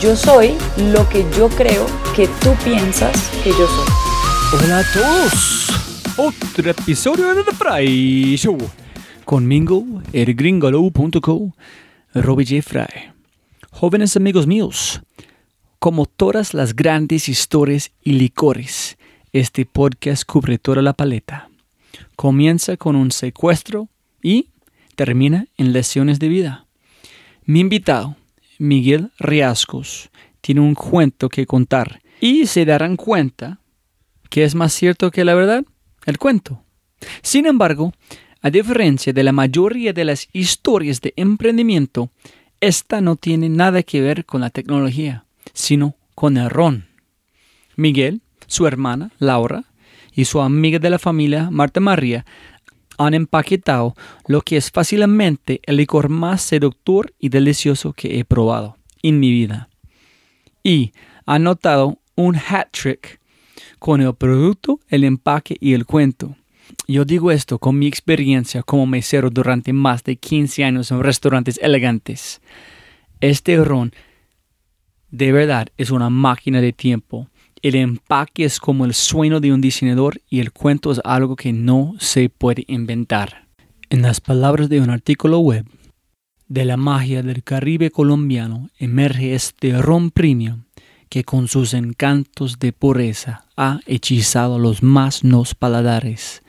Yo soy lo que yo creo que tú piensas que yo soy. Hola a todos. Otro episodio de The Fry Show. Conmigo, elgringolo.co, Robbie J. Fry. Jóvenes amigos míos, como todas las grandes historias y licores, este podcast cubre toda la paleta. Comienza con un secuestro y termina en lesiones de vida. Mi invitado, Miguel Riascos, tiene un cuento que contar y se darán cuenta que es más cierto que la verdad, el cuento. Sin embargo, a diferencia de la mayoría de las historias de emprendimiento, esta no tiene nada que ver con la tecnología, sino con el ron. Miguel, su hermana, Laura, y su amiga de la familia, Marta María, han empaquetado lo que es fácilmente el licor más seductor y delicioso que he probado en mi vida. Y han notado un hat trick con el producto, el empaque y el cuento. Yo digo esto con mi experiencia como mesero durante más de 15 años en restaurantes elegantes. Este ron de verdad es una máquina de tiempo. El empaque es como el sueño de un diseñador y el cuento es algo que no se puede inventar. En las palabras de un artículo web, de la magia del Caribe colombiano emerge este ron premium que con sus encantos de pureza ha hechizado los más nos paladares,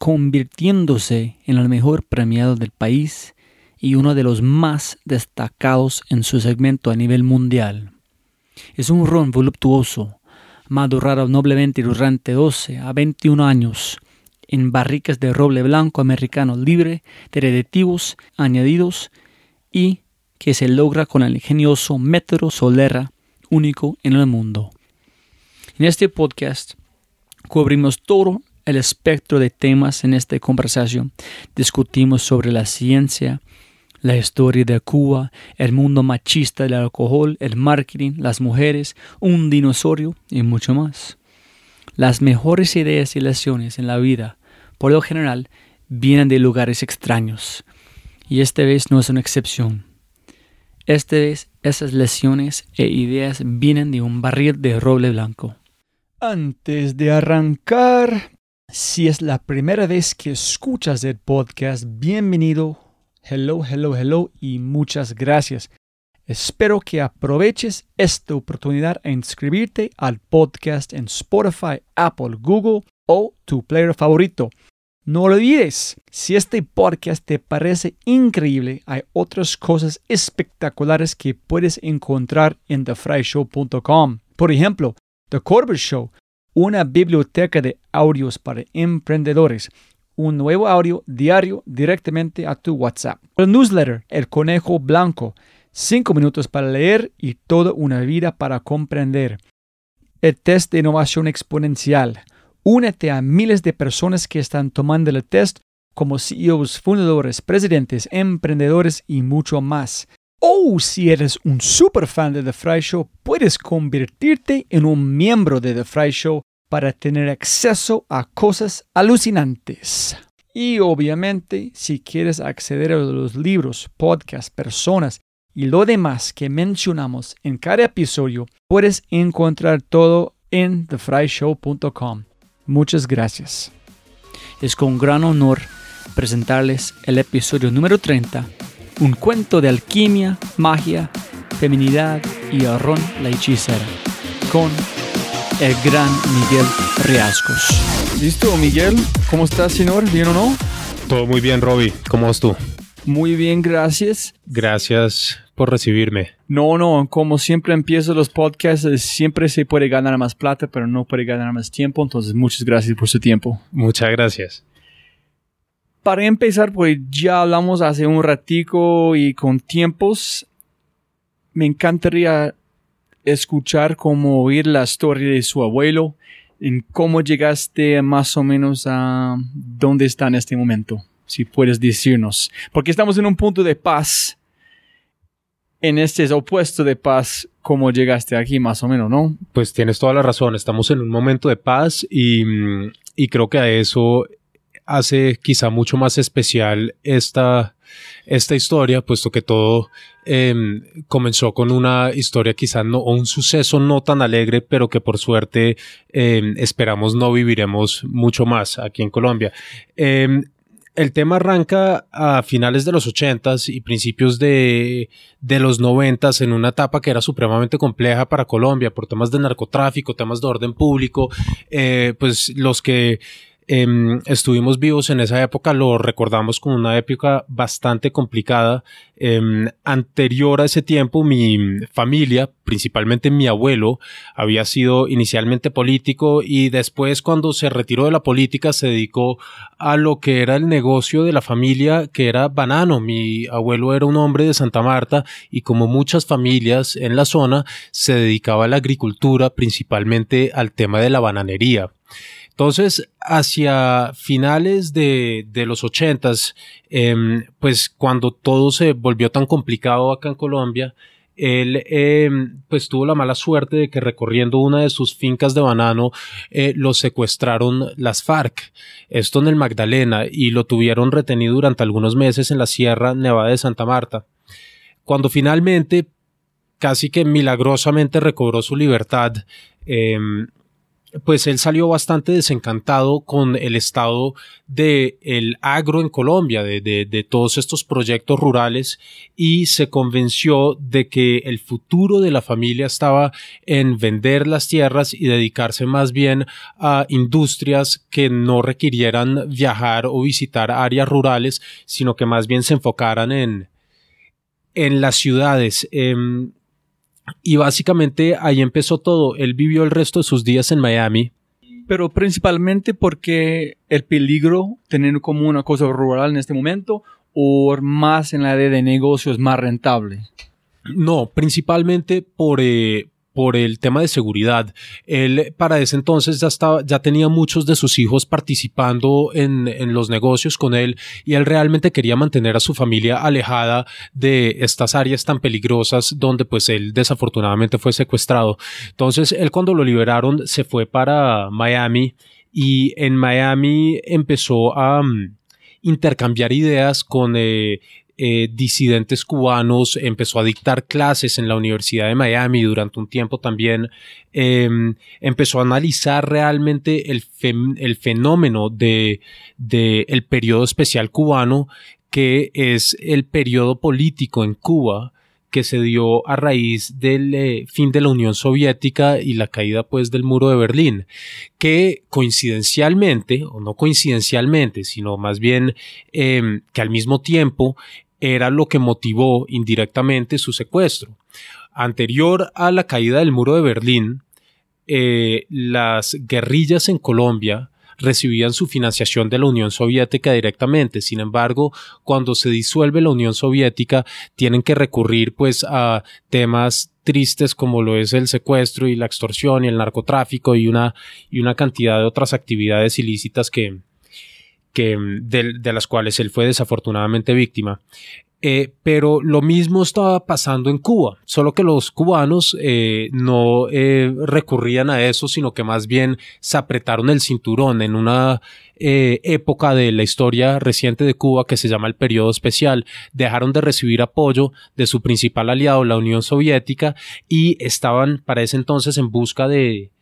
convirtiéndose en el mejor premiado del país y uno de los más destacados en su segmento a nivel mundial. Es un ron voluptuoso, madurado noblemente durante 12 a 21 años en barricas de roble blanco americano libre de reditivos añadidos y que se logra con el ingenioso método Solera único en el mundo. En este podcast cubrimos todo el espectro de temas en esta conversación. Discutimos sobre la ciencia, la historia de Cuba, el mundo machista del alcohol, el marketing, las mujeres, un dinosaurio y mucho más. Las mejores ideas y lecciones en la vida, por lo general, vienen de lugares extraños. Y esta vez no es una excepción. Esta vez esas lecciones e ideas vienen de un barril de roble blanco. Antes de arrancar, Si es la primera vez que escuchas el podcast, bienvenido. Hello, hello, hello y muchas gracias. Espero que aproveches esta oportunidad a inscribirte al podcast en Spotify, Apple, Google o tu player favorito. No olvides, si este podcast te parece increíble, hay otras cosas espectaculares que puedes encontrar en thefryshow.com. Por ejemplo, The Corbett Show, una biblioteca de audios para emprendedores, un nuevo audio diario directamente a tu WhatsApp. El newsletter, El Conejo Blanco, 5 minutos para leer y toda una vida para comprender. El test de innovación exponencial, Únete a miles de personas que están tomando el test como CEOs, fundadores, presidentes, emprendedores y mucho más. O si eres un super fan de The Fry Show, puedes convertirte en un miembro de The Fry Show para tener acceso a cosas alucinantes. Y obviamente, si quieres acceder a los libros, podcasts, personas y lo demás que mencionamos en cada episodio, puedes encontrar todo en thefryshow.com. Muchas gracias. Es con gran honor presentarles el episodio número 30, un cuento de alquimia, magia, feminidad y Aaron la hechicera, con el gran Miguel Riascos. ¿Listo, Miguel? ¿Cómo estás, señor? ¿Bien o no? Todo muy bien, Robbie. ¿Cómo vas tú? Muy bien, gracias. Gracias por recibirme. No, no, como siempre empiezo los podcasts, siempre se puede ganar más plata, pero no puede ganar más tiempo, entonces muchas gracias por su tiempo. Muchas gracias. Para empezar, pues ya hablamos hace un ratico y con tiempos, me encantaría escuchar cómo oír la historia de su abuelo, en cómo llegaste más o menos a dónde está en este momento, si puedes decirnos, porque estamos en un punto de paz en este opuesto de paz, ¿cómo llegaste aquí más o menos, no? Pues tienes toda la razón, estamos en un momento de paz y, y creo que a eso hace quizá mucho más especial esta, esta historia, puesto que todo eh, comenzó con una historia quizá no, o un suceso no tan alegre, pero que por suerte eh, esperamos no viviremos mucho más aquí en Colombia. Eh, el tema arranca a finales de los ochentas y principios de, de los noventas en una etapa que era supremamente compleja para Colombia por temas de narcotráfico, temas de orden público, eh, pues los que Em, estuvimos vivos en esa época, lo recordamos como una época bastante complicada. Em, anterior a ese tiempo, mi familia, principalmente mi abuelo, había sido inicialmente político y después cuando se retiró de la política se dedicó a lo que era el negocio de la familia, que era banano. Mi abuelo era un hombre de Santa Marta y como muchas familias en la zona, se dedicaba a la agricultura, principalmente al tema de la bananería. Entonces, hacia finales de, de los ochentas, eh, pues cuando todo se volvió tan complicado acá en Colombia, él eh, pues tuvo la mala suerte de que recorriendo una de sus fincas de banano eh, lo secuestraron las FARC, esto en el Magdalena, y lo tuvieron retenido durante algunos meses en la Sierra Nevada de Santa Marta. Cuando finalmente, casi que milagrosamente recobró su libertad, eh, pues él salió bastante desencantado con el estado del el agro en Colombia, de, de, de, todos estos proyectos rurales y se convenció de que el futuro de la familia estaba en vender las tierras y dedicarse más bien a industrias que no requirieran viajar o visitar áreas rurales, sino que más bien se enfocaran en, en las ciudades. Eh, y básicamente ahí empezó todo. Él vivió el resto de sus días en Miami. Pero principalmente porque el peligro, tener como una cosa rural en este momento, o más en la área de negocios más rentable. No, principalmente por, eh, por el tema de seguridad. Él para ese entonces ya estaba, ya tenía muchos de sus hijos participando en, en, los negocios con él y él realmente quería mantener a su familia alejada de estas áreas tan peligrosas donde pues él desafortunadamente fue secuestrado. Entonces él cuando lo liberaron se fue para Miami y en Miami empezó a um, intercambiar ideas con eh, eh, disidentes cubanos, empezó a dictar clases en la Universidad de Miami durante un tiempo también, em, empezó a analizar realmente el, el fenómeno de, de periodo especial cubano, que es el periodo político en Cuba, que se dio a raíz del eh, fin de la Unión Soviética y la caída pues del muro de Berlín, que coincidencialmente, o no coincidencialmente, sino más bien em, que al mismo tiempo era lo que motivó indirectamente su secuestro. Anterior a la caída del muro de Berlín, eh, las guerrillas en Colombia recibían su financiación de la Unión Soviética directamente. Sin embargo, cuando se disuelve la Unión Soviética, tienen que recurrir pues a temas tristes como lo es el secuestro y la extorsión y el narcotráfico y una, y una cantidad de otras actividades ilícitas que, que de, de, las cuales él fue desafortunadamente víctima. Eh, pero lo mismo estaba pasando en Cuba, solo que los cubanos eh, no eh, recurrían a eso, sino que más bien se apretaron el cinturón en una época de la historia reciente de Cuba que se llama el periodo especial. Dejaron de recibir apoyo de su principal aliado, la Unión Soviética, y estaban para ese entonces en busca de,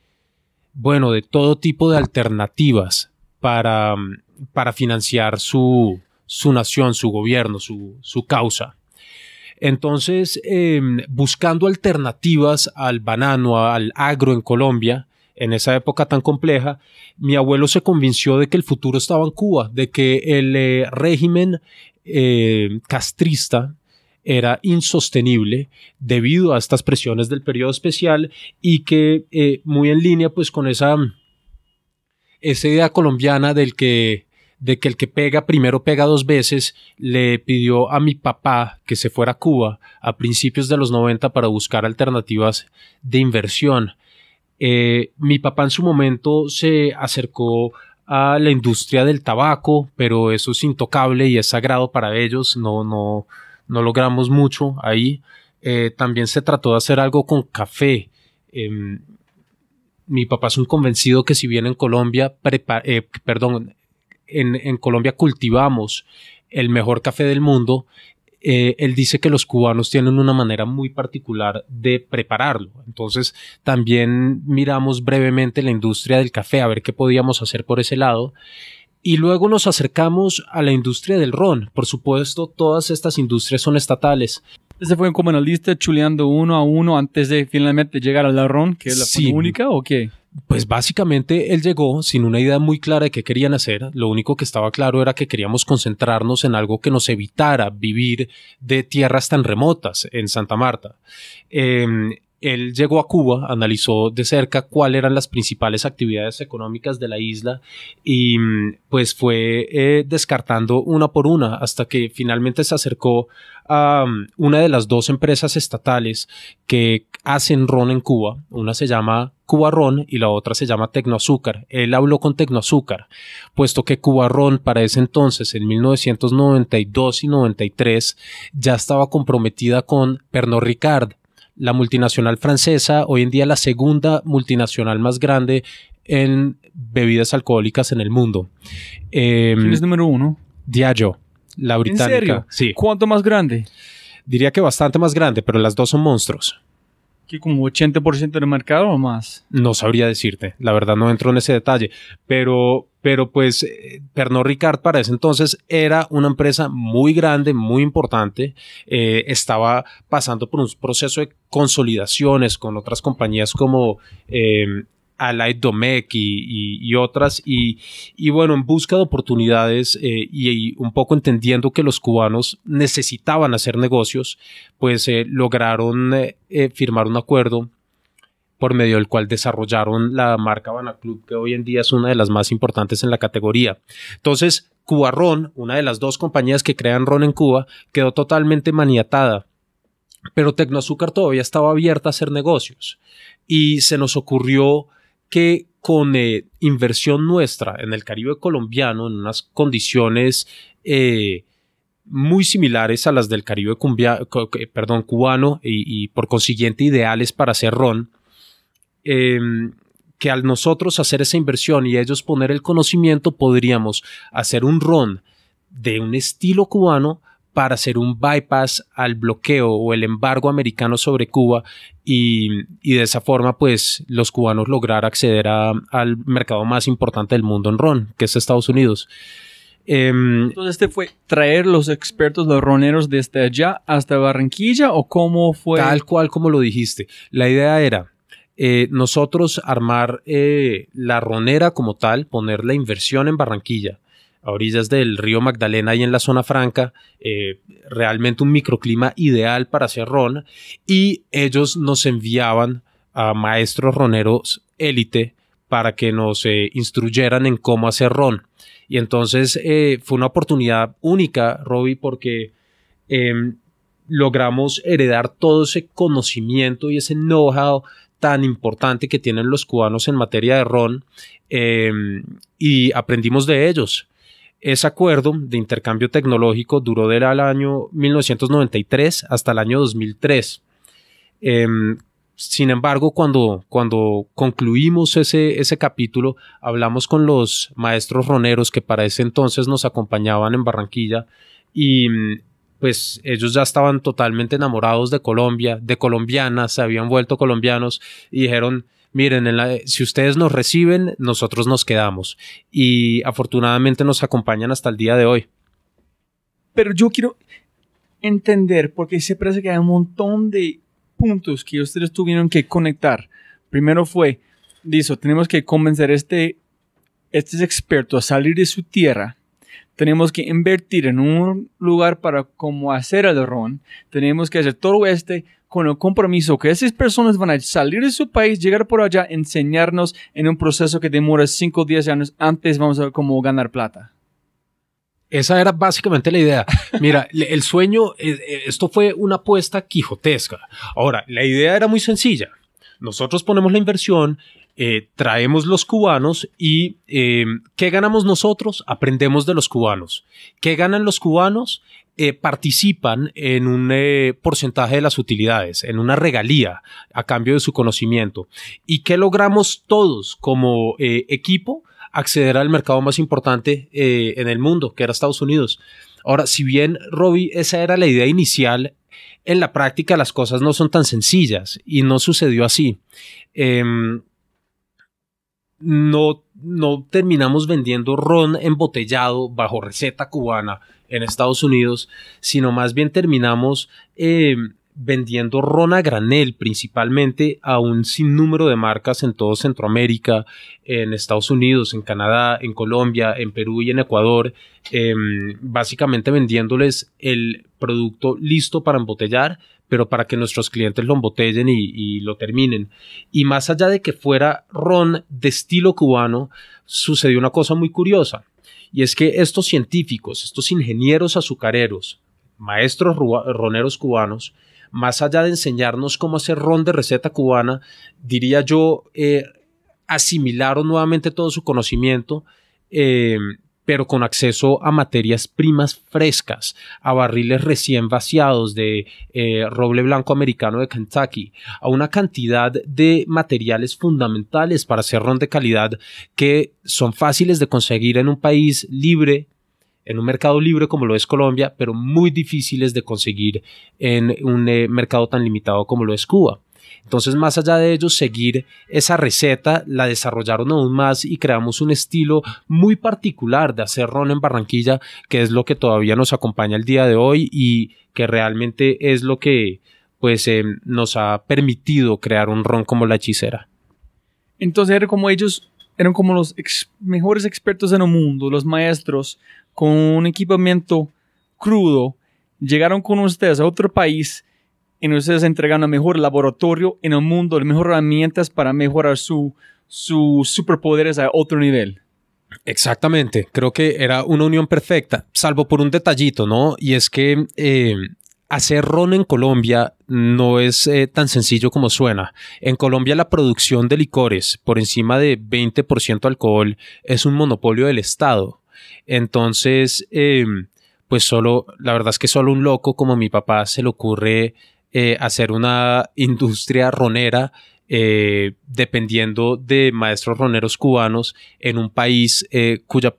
bueno, de todo tipo de alternativas para, para financiar su, su nación, su gobierno, su, su causa. Entonces, em, buscando alternativas al banano, al agro en Colombia, en esa época tan compleja, mi abuelo se convenció de que el futuro estaba en Cuba, de que el eh, régimen eh, castrista era insostenible debido a estas presiones del periodo especial y que eh, muy en línea pues con esa, esa idea colombiana del que de que el que pega primero pega dos veces, le pidió a mi papá que se fuera a Cuba a principios de los 90 para buscar alternativas de inversión. Eh, mi papá en su momento se acercó a la industria del tabaco, pero eso es intocable y es sagrado para ellos, no, no, no logramos mucho ahí. Eh, también se trató de hacer algo con café. Em, mi papá es un convencido que si bien en Colombia, eh, perdón, en, Colombia cultivamos el mejor café del mundo, eh, él dice que los cubanos tienen una manera muy particular de prepararlo. Entonces, también miramos brevemente la industria del café, a ver qué podíamos hacer por ese lado. Y luego nos acercamos a la industria del ron. Por supuesto, todas estas industrias son estatales. ¿Ese fue como lista chuleando uno a uno antes de finalmente llegar al ron, que es la única o qué? Pues básicamente él llegó sin una idea muy clara de qué querían hacer. Lo único que estaba claro era que queríamos concentrarnos en algo que nos evitara vivir de tierras tan remotas en Santa Marta. Em, él llegó a Cuba, analizó de cerca cuáles eran las principales actividades económicas de la isla y pues fue eh, descartando una por una hasta que finalmente se acercó a um, una de las dos empresas estatales que hacen ron en Cuba. Una se llama Cuba Ron y la otra se llama Tecnoazúcar. Él habló con Tecnoazúcar, puesto que Cuba Ron para ese entonces, en 1992 y 93, ya estaba comprometida con Pernod Ricard, la multinacional francesa, hoy en día la segunda multinacional más grande en bebidas alcohólicas en el mundo. Eh, ¿Quién es número uno? Diageo, la británica. ¿En serio? Sí. ¿Cuánto más grande? Diría que bastante más grande, pero las dos son monstruos. ¿Qué, como 80% del mercado o más? No sabría decirte, la verdad no entro en ese detalle, pero, pero pues eh, Pernod Ricard para ese entonces era una empresa muy grande, muy importante, eh, estaba pasando por un proceso de consolidaciones con otras compañías como eh, Allied Domec y, otras, y, bueno, en busca de oportunidades eh, y, un poco entendiendo que los cubanos necesitaban hacer negocios, pues lograron firmar un acuerdo por medio del cual desarrollaron la marca Habana Club, que hoy en día es una de las más importantes en la categoría. Entonces, Cuba Ron, una de las dos compañías que crean ron en Cuba, quedó totalmente maniatada pero Tecnoazúcar todavía estaba abierta a hacer negocios y se nos ocurrió que con eh, inversión nuestra en el Caribe colombiano, en unas condiciones eh, muy similares a las del Caribe cubano y, por consiguiente ideales para hacer ron, em, que al nosotros hacer esa inversión y ellos poner el conocimiento podríamos hacer un ron de un estilo cubano para hacer un bypass al bloqueo o el embargo americano sobre Cuba y, y de esa forma pues los cubanos lograr acceder a- al mercado más importante del mundo en ron, que es Estados Unidos. Em, Entonces, este fue traer los expertos, los roneros desde allá hasta Barranquilla o cómo fue. Tal cual como lo dijiste. La idea era eh, nosotros armar eh, la ronera como tal, poner la inversión en Barranquilla, a orillas del río Magdalena y en la zona franca, eh, realmente un microclima ideal para hacer ron, y ellos nos enviaban a maestros roneros élite para que nos instruyeran en cómo hacer ron. Y entonces fue una oportunidad única, Robbie, porque em, logramos heredar todo ese conocimiento y ese know-how tan importante que tienen los cubanos en materia de ron eh, y aprendimos de ellos. Ese acuerdo de intercambio tecnológico duró del año 1993 hasta el año 2003. Eh, sin embargo, cuando, cuando concluimos ese, ese capítulo, hablamos con los maestros roneros que para ese entonces nos acompañaban en Barranquilla y pues ellos ya estaban totalmente enamorados de Colombia, de colombianas, se habían vuelto colombianos y dijeron, miren, si ustedes nos reciben, nosotros nos quedamos. Y afortunadamente nos acompañan hasta el día de hoy. Pero yo quiero entender, porque se parece que hay un montón de puntos que ustedes tuvieron que conectar. Primero fue, dijo, tenemos que convencer a este, este experto a salir de su tierra. Tenemos que invertir en un lugar para cómo hacer el ron. Tenemos que hacer todo este con el compromiso que esas personas van a salir de su país, llegar por allá, enseñarnos en un proceso que demora 5 o 10 años. Antes vamos a ver cómo ganar plata. Esa era básicamente la idea. Mira, el sueño, eh, eh, esto fue una apuesta quijotesca. Ahora, la idea era muy sencilla. Nosotros ponemos la inversión, eh, traemos los cubanos y eh, ¿qué ganamos nosotros? Aprendemos de los cubanos. ¿Qué ganan los cubanos? Eh, participan en un porcentaje de las utilidades, en una regalía a cambio de su conocimiento. ¿Y qué logramos todos como equipo? acceder al mercado más importante en el mundo, que era Estados Unidos. Ahora, si bien, Robbie, esa era la idea inicial, en la práctica las cosas no son tan sencillas y no sucedió así. No, no terminamos vendiendo ron embotellado bajo receta cubana en Estados Unidos, sino más bien terminamos em, vendiendo ron a granel principalmente a un sinnúmero de marcas en todo Centroamérica, en Estados Unidos, en Canadá, en Colombia, en Perú y en Ecuador, em, básicamente vendiéndoles el producto listo para embotellar, pero para que nuestros clientes lo embotellen y, y lo terminen. Y más allá de que fuera ron de estilo cubano, sucedió una cosa muy curiosa, y es que estos científicos, estos ingenieros azucareros, maestros roneros cubanos, más allá de enseñarnos cómo hacer ron de receta cubana, diría yo, eh, asimilaron nuevamente todo su conocimiento, eh, pero con acceso a materias primas frescas, a barriles recién vaciados de eh, roble blanco americano de Kentucky, a una cantidad de materiales fundamentales para hacer ron de calidad que son fáciles de conseguir en un país libre, en un mercado libre como lo es Colombia, pero muy difíciles de conseguir en un eh, mercado tan limitado como lo es Cuba. Entonces, más allá de ellos, seguir esa receta, la desarrollaron aún más y creamos un estilo muy particular de hacer ron en Barranquilla, que es lo que todavía nos acompaña el día de hoy y que realmente es lo que pues eh, nos ha permitido crear un ron como la hechicera. Entonces como ellos, eran como los mejores expertos en el mundo, los maestros, con un equipamiento crudo, llegaron con ustedes a otro país y ustedes entregan el mejor laboratorio en el mundo, las mejores herramientas para mejorar su, sus superpoderes a otro nivel. Exactamente, creo que era una unión perfecta, salvo por un detallito, ¿no? Y es que eh, hacer ron en Colombia no es eh, tan sencillo como suena. En Colombia la producción de licores por encima de 20% alcohol es un monopolio del Estado. Entonces, eh, pues solo, la verdad es que solo un loco como mi papá se le ocurre eh, hacer una industria ronera eh, dependiendo de maestros roneros cubanos en un país cuya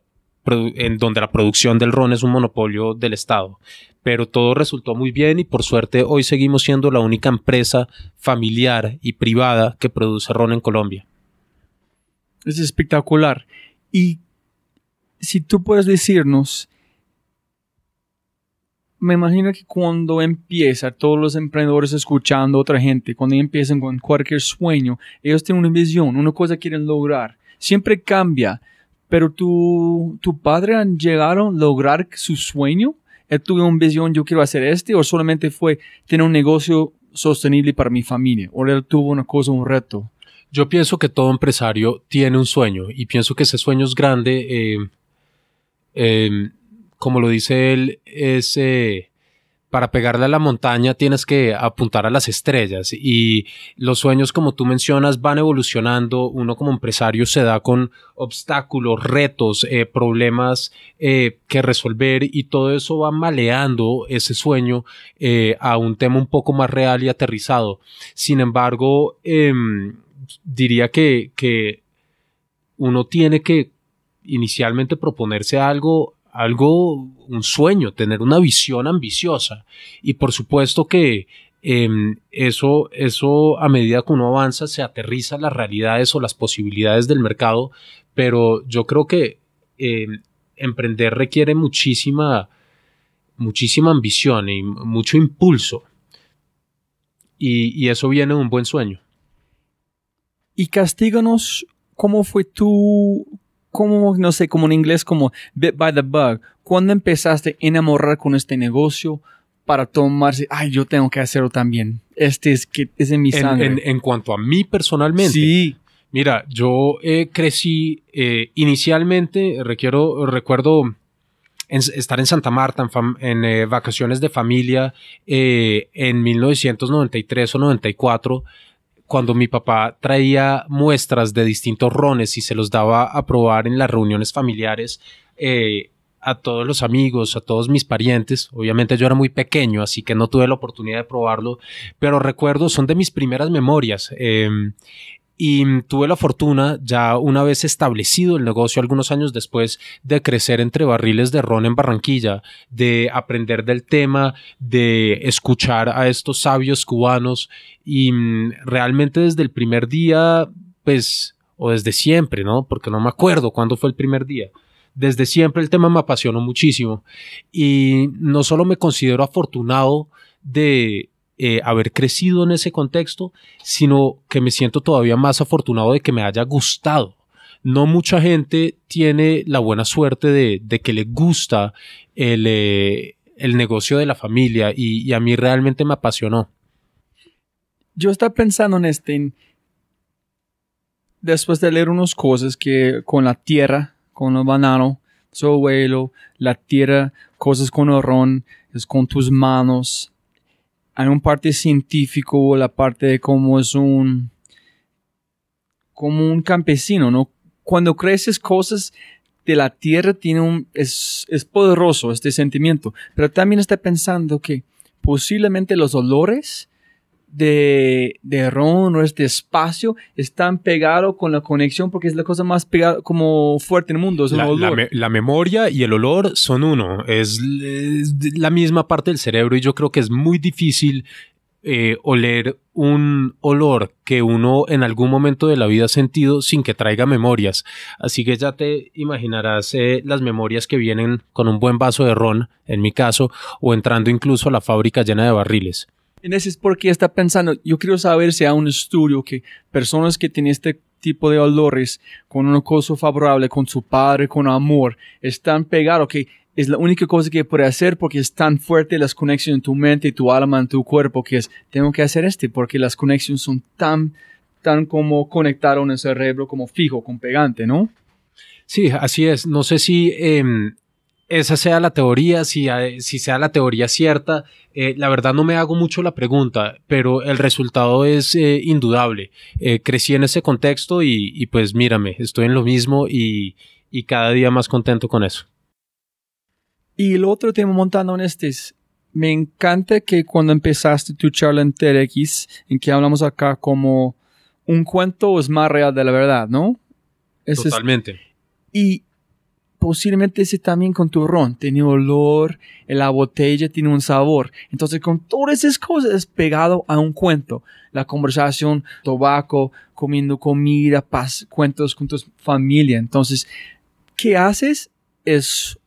en donde la producción del ron es un monopolio del Estado. Pero todo resultó muy bien y por suerte hoy seguimos siendo la única empresa familiar y privada que produce ron en Colombia. Es espectacular. Y si tú puedes decirnos, me imagino que cuando empieza, todos los emprendedores escuchando a otra gente, cuando empiezan con cualquier sueño, ellos tienen una visión, una cosa quieren lograr. Siempre cambia. Pero tu, tu padre han llegado a lograr su sueño. Él tuvo una visión, yo quiero hacer este, o solamente fue tener un negocio sostenible para mi familia, o él tuvo una cosa, un reto. Yo pienso que todo empresario tiene un sueño y pienso que ese sueño es grande. eh, eh, como lo dice él, es eh, para pegarle a la montaña tienes que apuntar a las estrellas y los sueños, como tú mencionas, van evolucionando. Uno como empresario se da con obstáculos, retos, eh, problemas eh, que resolver y todo eso va maleando ese sueño eh, a un tema un poco más real y aterrizado. Sin embargo, em, diría que, que uno tiene que inicialmente proponerse algo, algo, un sueño, tener una visión ambiciosa. Y por supuesto que em, eso, eso a medida que uno avanza se aterriza las realidades o las posibilidades del mercado, pero yo creo que em, emprender requiere muchísima, muchísima ambición y mucho impulso. Y, y eso viene de un buen sueño. Y castíganos cómo fue tu, como, no sé, como en inglés, como bit by the bug. ¿Cuándo empezaste a enamorar con este negocio para tomarse, ay, yo tengo que hacerlo también? Este es que es en mi sangre. en- en cuanto a mí personalmente, sí, Mira, yo eh, crecí eh, inicialmente, requiero, recuerdo en- estar en Santa Marta en, eh, vacaciones de familia eh, en 1993 o 94, cuando mi papá traía muestras de distintos rones y se los daba a probar en las reuniones familiares. eh, a todos los amigos, a todos mis parientes. Obviamente yo era muy pequeño, así que no tuve la oportunidad de probarlo, pero recuerdo, son de mis primeras memorias. em, y mm, tuve la fortuna, ya una vez establecido el negocio, algunos años después, de crecer entre barriles de ron en Barranquilla, de aprender del tema, de escuchar a estos sabios cubanos y mm, realmente desde el primer día, pues, o desde siempre, ¿no? Porque no me acuerdo cuándo fue el primer día. Desde siempre el tema me apasionó muchísimo y no solo me considero afortunado de eh, haber crecido en ese contexto, sino que me siento todavía más afortunado de que me haya gustado. No mucha gente tiene la buena suerte de, que le gusta el, eh, el negocio de la familia y, y a mí realmente me apasionó. yo estaba pensando en este, después de leer unas cosas que con la tierra, con el banano, su abuelo, la tierra, cosas con el ron, es con tus manos. Hay un parte científico, la parte de cómo es un, como un campesino, ¿no? Cuando creces cosas de la tierra tiene un, es, es poderoso este sentimiento, pero también está pensando que posiblemente los olores de, de ron o este espacio están pegados con la conexión porque es la cosa más pegada como fuerte en el mundo, es el La, la olor. me- la memoria y el olor son uno, es, es la misma parte del cerebro y yo creo que es muy difícil eh, oler un olor que uno en algún momento de la vida ha sentido sin que traiga memorias. Así que ya te imaginarás eh, las memorias que vienen con un buen vaso de ron, en mi caso, o entrando incluso a la fábrica llena de barriles. En ese es porque está pensando, yo quiero saber si hay un estudio que personas que tienen este tipo de olores con una cosa favorable, con su padre, con amor, están pegados, que es la única cosa que puede hacer porque es tan fuerte las conexiones en tu mente tu alma, en tu cuerpo, que es, tengo que hacer este, porque las conexiones son tan, tan como conectadas en el cerebro, como fijo, con pegante, ¿no? Sí, así es. No sé si em, esa sea la teoría, si, si sea la teoría cierta. Eh, la verdad no me hago mucho la pregunta, pero el resultado es eh, indudable. Eh, crecí en ese contexto y, y pues mírame, estoy en lo mismo y, y cada día más contento con eso. Y el otro tema montando en este es, me encanta que cuando empezaste tu charla en TEDx, en que hablamos acá como un cuento es más real de la verdad, ¿no? Ese es- Totalmente. y posiblemente ese también con tu ron. Tiene olor, la botella tiene un sabor. Entonces, con todas esas cosas es pegado a un cuento. La conversación, tabaco, comiendo comida, paz, cuentos con tu familia. Entonces, ¿qué haces? Es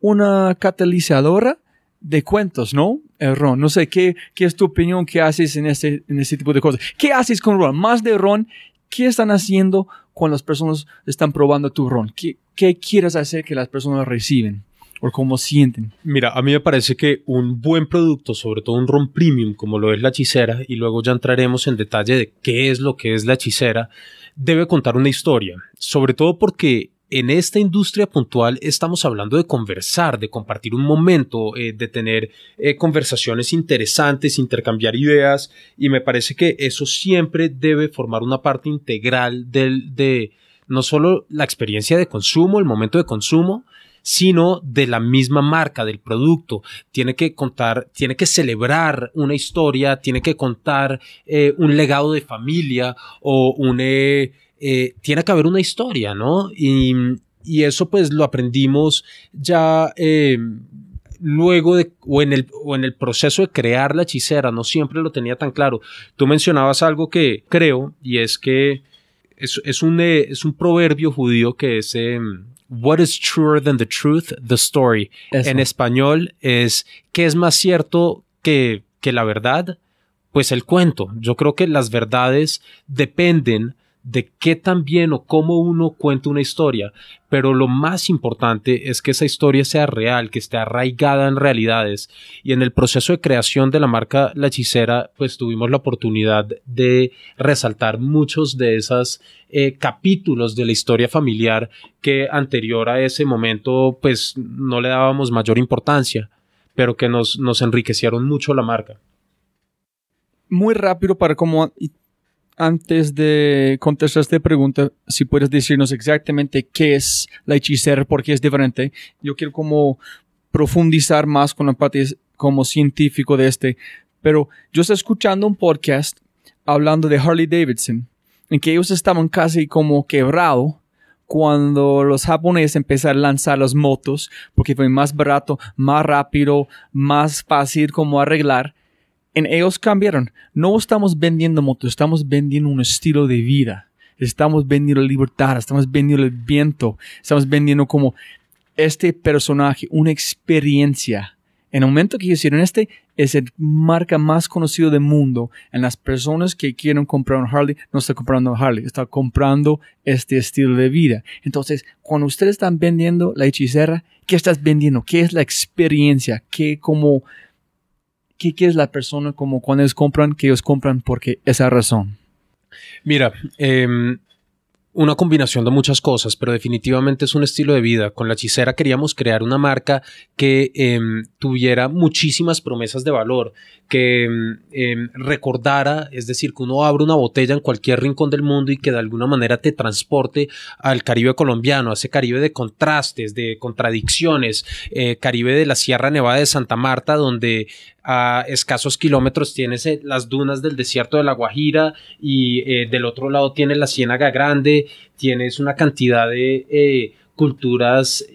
una catalizadora de cuentos, ¿no? El ron. No sé, ¿qué, qué es tu opinión? ¿Qué haces en este, en este tipo de cosas? ¿Qué haces con ron? Más de ron, ¿qué están haciendo cuando las personas están probando tu ron? ¿Qué, quieres hacer que las personas reciben? ¿O cómo sienten? Mira, a mí me parece que un buen producto, sobre todo un ron premium como lo es la hechicera, y luego ya entraremos en detalle de qué es lo que es la hechicera, debe contar una historia, sobre todo porque en esta industria puntual estamos hablando de conversar, de compartir un momento, eh, de tener eh, conversaciones interesantes, intercambiar ideas y me parece que eso siempre debe formar una parte integral del, de no solo la experiencia de consumo, el momento de consumo, sino de la misma marca, del producto. Tiene que contar, tiene que celebrar una historia, tiene que contar eh, un legado de familia o un eh, tiene que haber una historia, ¿no? Y, eso pues lo aprendimos ya eh, luego de, o en, el, o en el proceso de crear la hechicera, no siempre lo tenía tan claro. Tú mencionabas algo que creo, y es que es, un, eh, es un proverbio judío que es... What is truer than the truth? The story. En español es ¿qué es más cierto que, que la verdad? Pues el cuento. Yo creo que las verdades dependen de qué tan bien o cómo uno cuenta una historia, pero lo más importante es que esa historia sea real, que esté arraigada en realidades. Y en el proceso de creación de la marca La Hechicera, pues tuvimos la oportunidad de resaltar muchos de esos eh, capítulos de la historia familiar que anterior a ese momento, pues no le dábamos mayor importancia, pero que nos, nos enriquecieron mucho la marca muy rápido para cómo antes de contestar esta pregunta, si puedes decirnos exactamente qué es la hechicera, por qué es diferente. Yo quiero como profundizar más con la parte como científico de este. Pero yo estoy escuchando un podcast hablando de Harley Davidson, en que ellos estaban casi como quebrados cuando los japoneses empezaron a lanzar las motos, porque fue más barato, más rápido, más fácil como arreglar en ellos cambiaron. No estamos vendiendo motos, estamos vendiendo un estilo de vida. Estamos vendiendo libertad, estamos vendiendo el viento, estamos vendiendo como este personaje, una experiencia. En el momento que hicieron este, es el marca más conocido del mundo. En las personas que quieren comprar un Harley, no está comprando un Harley, está comprando este estilo de vida. Entonces, cuando ustedes están vendiendo la hechicera, ¿qué estás vendiendo? ¿Qué es la experiencia? ¿Qué como ¿qué, es la persona como cuando compran, que ellos compran porque esa razón? Mira, eh, una combinación de muchas cosas, pero definitivamente es un estilo de vida. Con la hechicera queríamos crear una marca que em, tuviera muchísimas promesas de valor, que em, em, recordara, es decir, que uno abra una botella en cualquier rincón del mundo y que de alguna manera te transporte al Caribe colombiano, a ese Caribe de contrastes, de contradicciones, eh, Caribe de la Sierra Nevada de Santa Marta, donde a escasos kilómetros tienes las dunas del desierto de la Guajira y eh, del otro lado tienes la Ciénaga Grande, tienes una cantidad de eh, culturas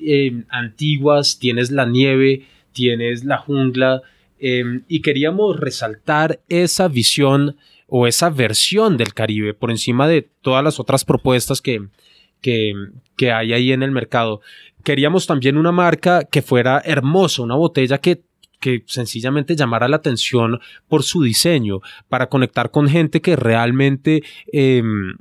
antiguas, tienes la nieve, tienes la jungla em, y queríamos resaltar esa visión o esa versión del Caribe por encima de todas las otras propuestas que, que, que hay ahí en el mercado. Queríamos también una marca que fuera hermosa, una botella que que sencillamente llamara la atención por su diseño, para conectar con gente que realmente em,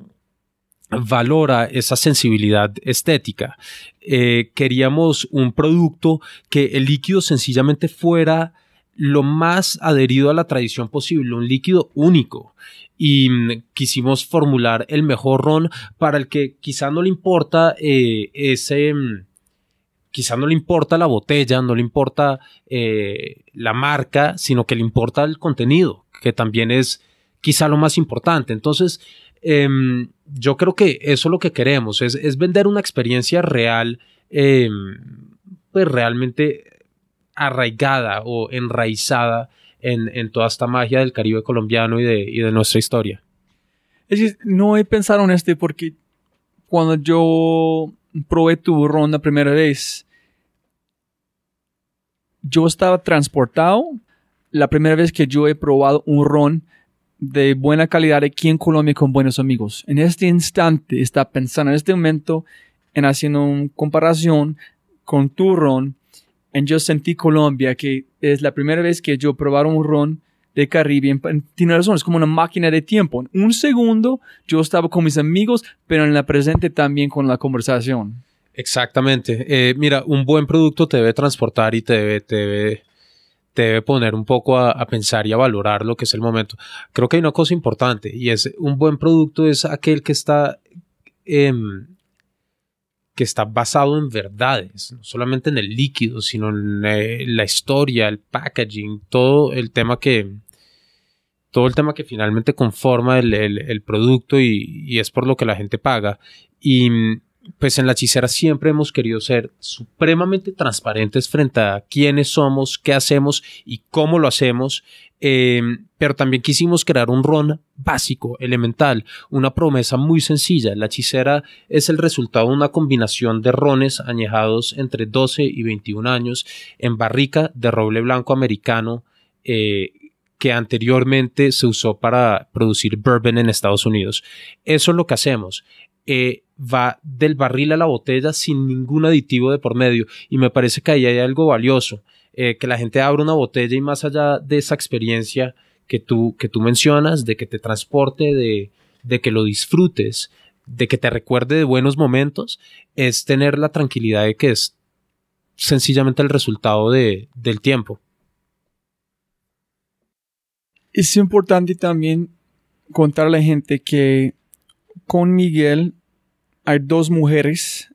valora esa sensibilidad estética. Eh, queríamos un producto que el líquido sencillamente fuera lo más adherido a la tradición posible, un líquido único. Y mm, quisimos formular el mejor ron para el que quizá no le importa eh, ese mm, quizá no le importa la botella, no le importa eh, la marca, sino que le importa el contenido, que también es quizá lo más importante. Entonces, em, yo creo que eso es lo que queremos, es, vender una experiencia real, em, pues realmente arraigada o enraizada en, toda esta magia del Caribe colombiano y de, nuestra historia. Es decir, no he pensado en este porque cuando yo probé tu ron la primera vez, yo estaba transportado la primera vez que yo he probado un ron de buena calidad aquí en Colombia con buenos amigos. En este instante está pensando en este momento en haciendo una comparación con tu ron. En yo sentí Colombia que es la primera vez que yo probaron un ron de Caribe. Tiene razón, es como una máquina de tiempo. En un segundo yo estaba con mis amigos, pero en la presente también con la conversación. Exactamente. Eh, mira, un buen producto te debe transportar y te debe, te debe, poner un poco a, pensar y a valorar lo que es el momento. Creo que hay una cosa importante y es un buen producto es aquel que está eh, que está basado en verdades, no solamente en el líquido, sino en eh, la historia, el packaging, todo el tema que todo el tema que finalmente conforma el, el, el producto y, y, es por lo que la gente paga. Y pues en la hechicera siempre hemos querido ser supremamente transparentes frente a quiénes somos, qué hacemos y cómo lo hacemos. Eh, pero también quisimos crear un ron básico, elemental, una promesa muy sencilla. La hechicera es el resultado de una combinación de rones añejados entre 12 y 21 años en barrica de roble blanco americano eh, que anteriormente se usó para producir bourbon en Estados Unidos. Eso es lo que hacemos. Eh, va del barril a la botella sin ningún aditivo de por medio y me parece que ahí hay algo valioso. Eh, que la gente abra una botella y más allá de esa experiencia que tú, que tú mencionas, de que te transporte, de, de que lo disfrutes, de que te recuerde de buenos momentos, es tener la tranquilidad de que es sencillamente el resultado de, del tiempo. Es importante también contar a la gente que con Miguel hay dos mujeres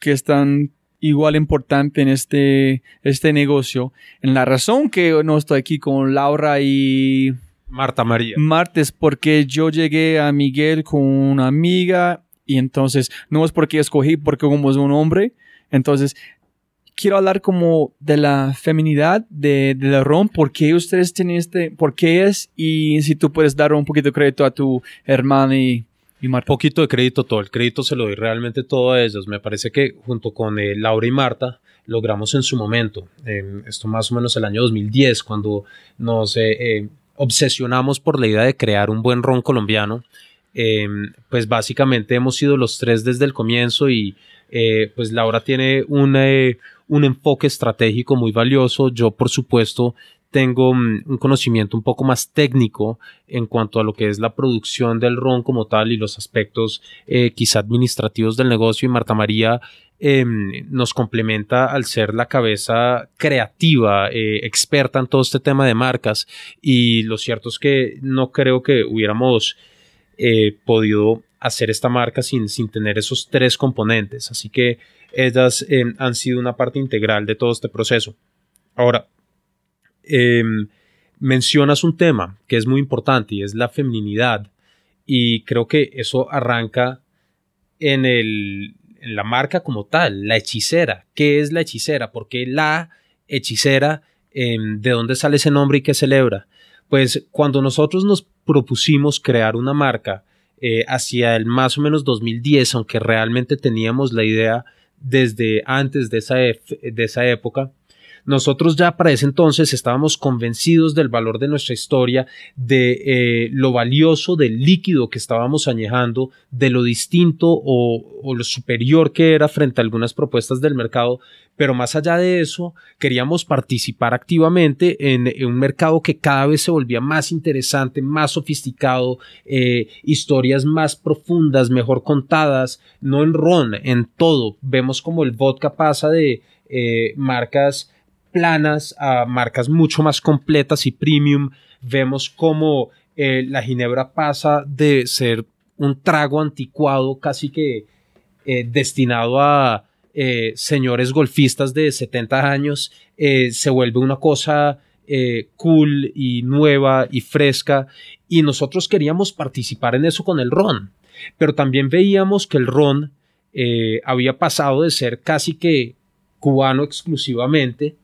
que están igual importante en este, este negocio. En la razón que no estoy aquí con Laura y Marta María. Marta es porque yo llegué a Miguel con una amiga y entonces no es porque escogí porque como es un hombre. Entonces quiero hablar como de la feminidad de, de la ron, por qué ustedes tienen este, por qué es y si tú puedes dar un poquito de crédito a tu hermana y y Marta. Poquito de crédito, todo el crédito se lo doy realmente todo a ellos. Me parece que junto con eh, Laura y Marta logramos en su momento, eh, esto más o menos el año 2010, cuando nos eh, obsesionamos por la idea de crear un buen ron colombiano, pues básicamente hemos sido los tres desde el comienzo y pues Laura tiene un enfoque estratégico muy valioso. Yo, por supuesto, tengo mm, un conocimiento un poco más técnico en cuanto a lo que es la producción del ron como tal y los aspectos eh, quizá administrativos del negocio. Y Marta María eh, nos complementa al ser la cabeza creativa, eh, experta en todo este tema de marcas. Y lo cierto es que no creo que hubiéramos eh, podido hacer esta marca sin, sin tener esos tres componentes, así que ellas em, han sido una parte integral de todo este proceso. Ahora, eh, mencionas un tema que es muy importante y es la feminidad. Y creo que eso arranca en, el, en la marca como tal, la hechicera. ¿Qué es la hechicera? ¿Por qué la hechicera? Eh, ¿De dónde sale ese nombre y qué celebra? Pues cuando nosotros nos propusimos crear una marca eh, hacia el más o menos 2010, aunque realmente teníamos la idea desde antes de esa, de esa época, nosotros ya para ese entonces estábamos convencidos del valor de nuestra historia, de eh, lo valioso del líquido que estábamos añejando, de lo distinto o, lo superior que era frente a algunas propuestas del mercado, pero más allá de eso, queríamos participar activamente en, en un mercado que cada vez se volvía más interesante, más sofisticado, eh, historias más profundas, mejor contadas, no en ron, en todo. Vemos como el vodka pasa de eh, marcas planas a marcas mucho más completas y premium. Vemos como eh, la ginebra pasa de ser un trago anticuado casi que eh, destinado a eh, señores golfistas de 70 años, se vuelve una cosa cool y nueva y fresca y nosotros queríamos participar en eso con el ron, pero también veíamos que el ron había pasado de ser casi que cubano exclusivamente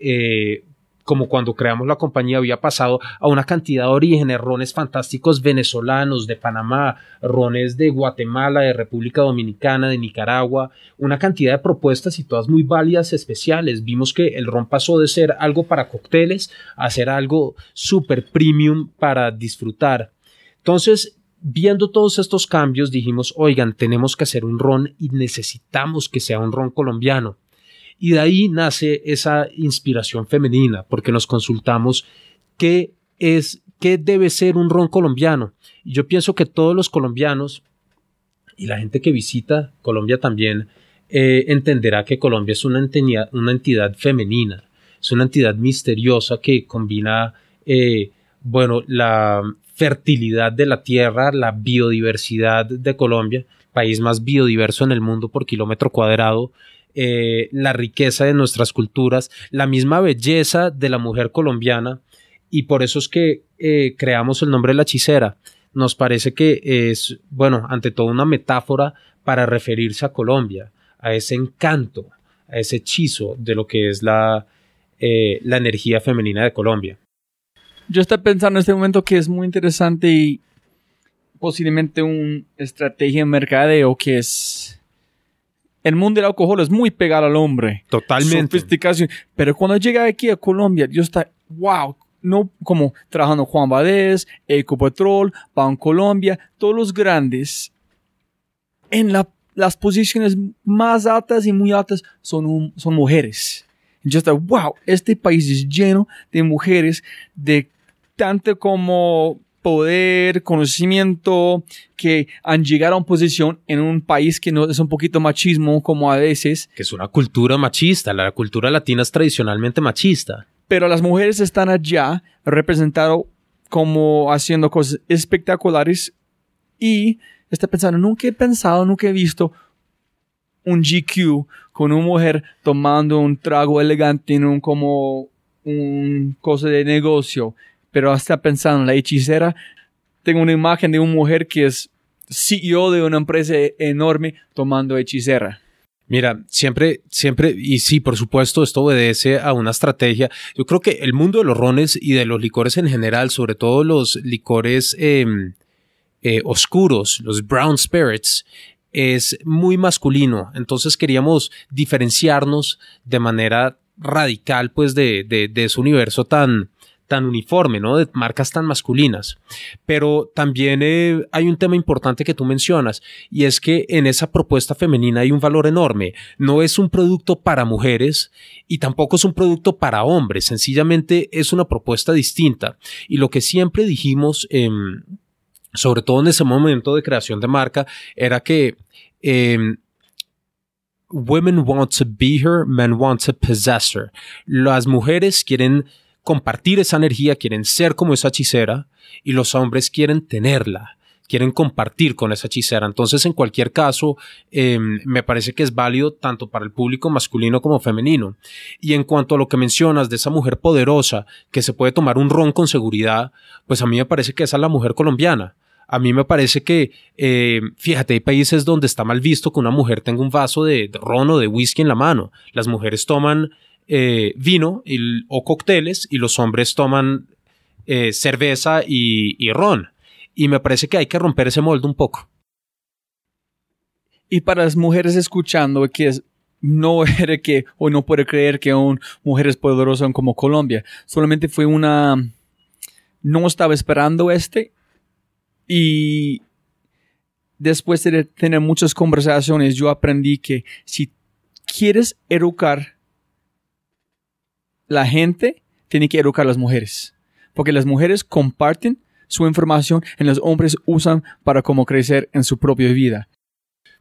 eh, como cuando creamos la compañía, había pasado a una cantidad de orígenes, rones fantásticos venezolanos, de Panamá, rones de Guatemala, de República Dominicana, de Nicaragua, una cantidad de propuestas y todas muy válidas, especiales. Vimos que el ron pasó de ser algo para cócteles a ser algo súper premium para disfrutar. Entonces, viendo todos estos cambios, dijimos, oigan, tenemos que hacer un ron y necesitamos que sea un ron colombiano. Y de ahí nace esa inspiración femenina, porque nos consultamos qué es, qué debe ser un ron colombiano. Y yo pienso que todos los colombianos y la gente que visita Colombia también eh, entenderá que Colombia es una entidad, una entidad femenina, es una entidad misteriosa que combina, eh, bueno, la fertilidad de la tierra, la biodiversidad de Colombia, país más biodiverso en el mundo por kilómetro cuadrado, eh, la riqueza de nuestras culturas, la misma belleza de la mujer colombiana y por eso es que eh, creamos el nombre de la hechicera. Nos parece que es, bueno, ante todo una metáfora para referirse a Colombia, a ese encanto, a ese hechizo de lo que es la, eh, la energía femenina de Colombia. Yo estoy pensando en este momento que es muy interesante y posiblemente una estrategia en mercadeo que es el mundo del alcohol es muy pegado al hombre. Totalmente. Sofisticación. Pero cuando llega aquí a Colombia, yo está, wow, no como trabajando Juan Badés, Ecopetrol, Colombia, todos los grandes, en las posiciones más altas y muy altas son, son mujeres. Yo está, wow, este país es lleno de mujeres de tanto como poder, conocimiento, que han llegado a una posición en un país que no es un poquito machismo como a veces. Que es una cultura machista, la cultura latina es tradicionalmente machista. Pero las mujeres están allá representado como haciendo cosas espectaculares y está pensando, nunca he pensado, nunca he visto un GQ con una mujer tomando un trago elegante en un como un cosa de negocio pero hasta pensando, la hechicera, tengo una imagen de una mujer que es CEO de una empresa enorme tomando hechicera. Mira, siempre, siempre, y sí, por supuesto, esto obedece a una estrategia. Yo creo que el mundo de los rones y de los licores en general, sobre todo los licores em, eh, oscuros, los brown spirits, es muy masculino. Entonces queríamos diferenciarnos de manera radical, pues, de, de, de ese universo tan, tan uniforme, ¿no? De marcas tan masculinas. Pero también eh, hay un tema importante que tú mencionas y es que en esa propuesta femenina hay un valor enorme. No es un producto para mujeres y tampoco es un producto para hombres. Sencillamente es una propuesta distinta. Y lo que siempre dijimos, em, sobre todo en ese momento de creación de marca, era que em, women want to be her, men want to possess her. Las mujeres quieren compartir esa energía, quieren ser como esa hechicera y los hombres quieren tenerla, quieren compartir con esa hechicera. Entonces, en cualquier caso, em, me parece que es válido tanto para el público masculino como femenino. Y en cuanto a lo que mencionas de esa mujer poderosa que se puede tomar un ron con seguridad, pues a mí me parece que esa es la mujer colombiana. A mí me parece que, em, fíjate, hay países donde está mal visto que una mujer tenga un vaso de ron o de whisky en la mano. Las mujeres toman eh, vino o cócteles y los hombres toman eh, cerveza y, ron. Y me parece que hay que romper ese molde un poco. Y para las mujeres escuchando que no era que o no puede creer que aún mujeres poderosas como Colombia, solamente fue una no estaba esperando este y después de tener muchas conversaciones yo aprendí que si quieres educar la gente tiene que educar a las mujeres. Porque las mujeres comparten su información y los hombres usan para cómo crecer en su propia vida.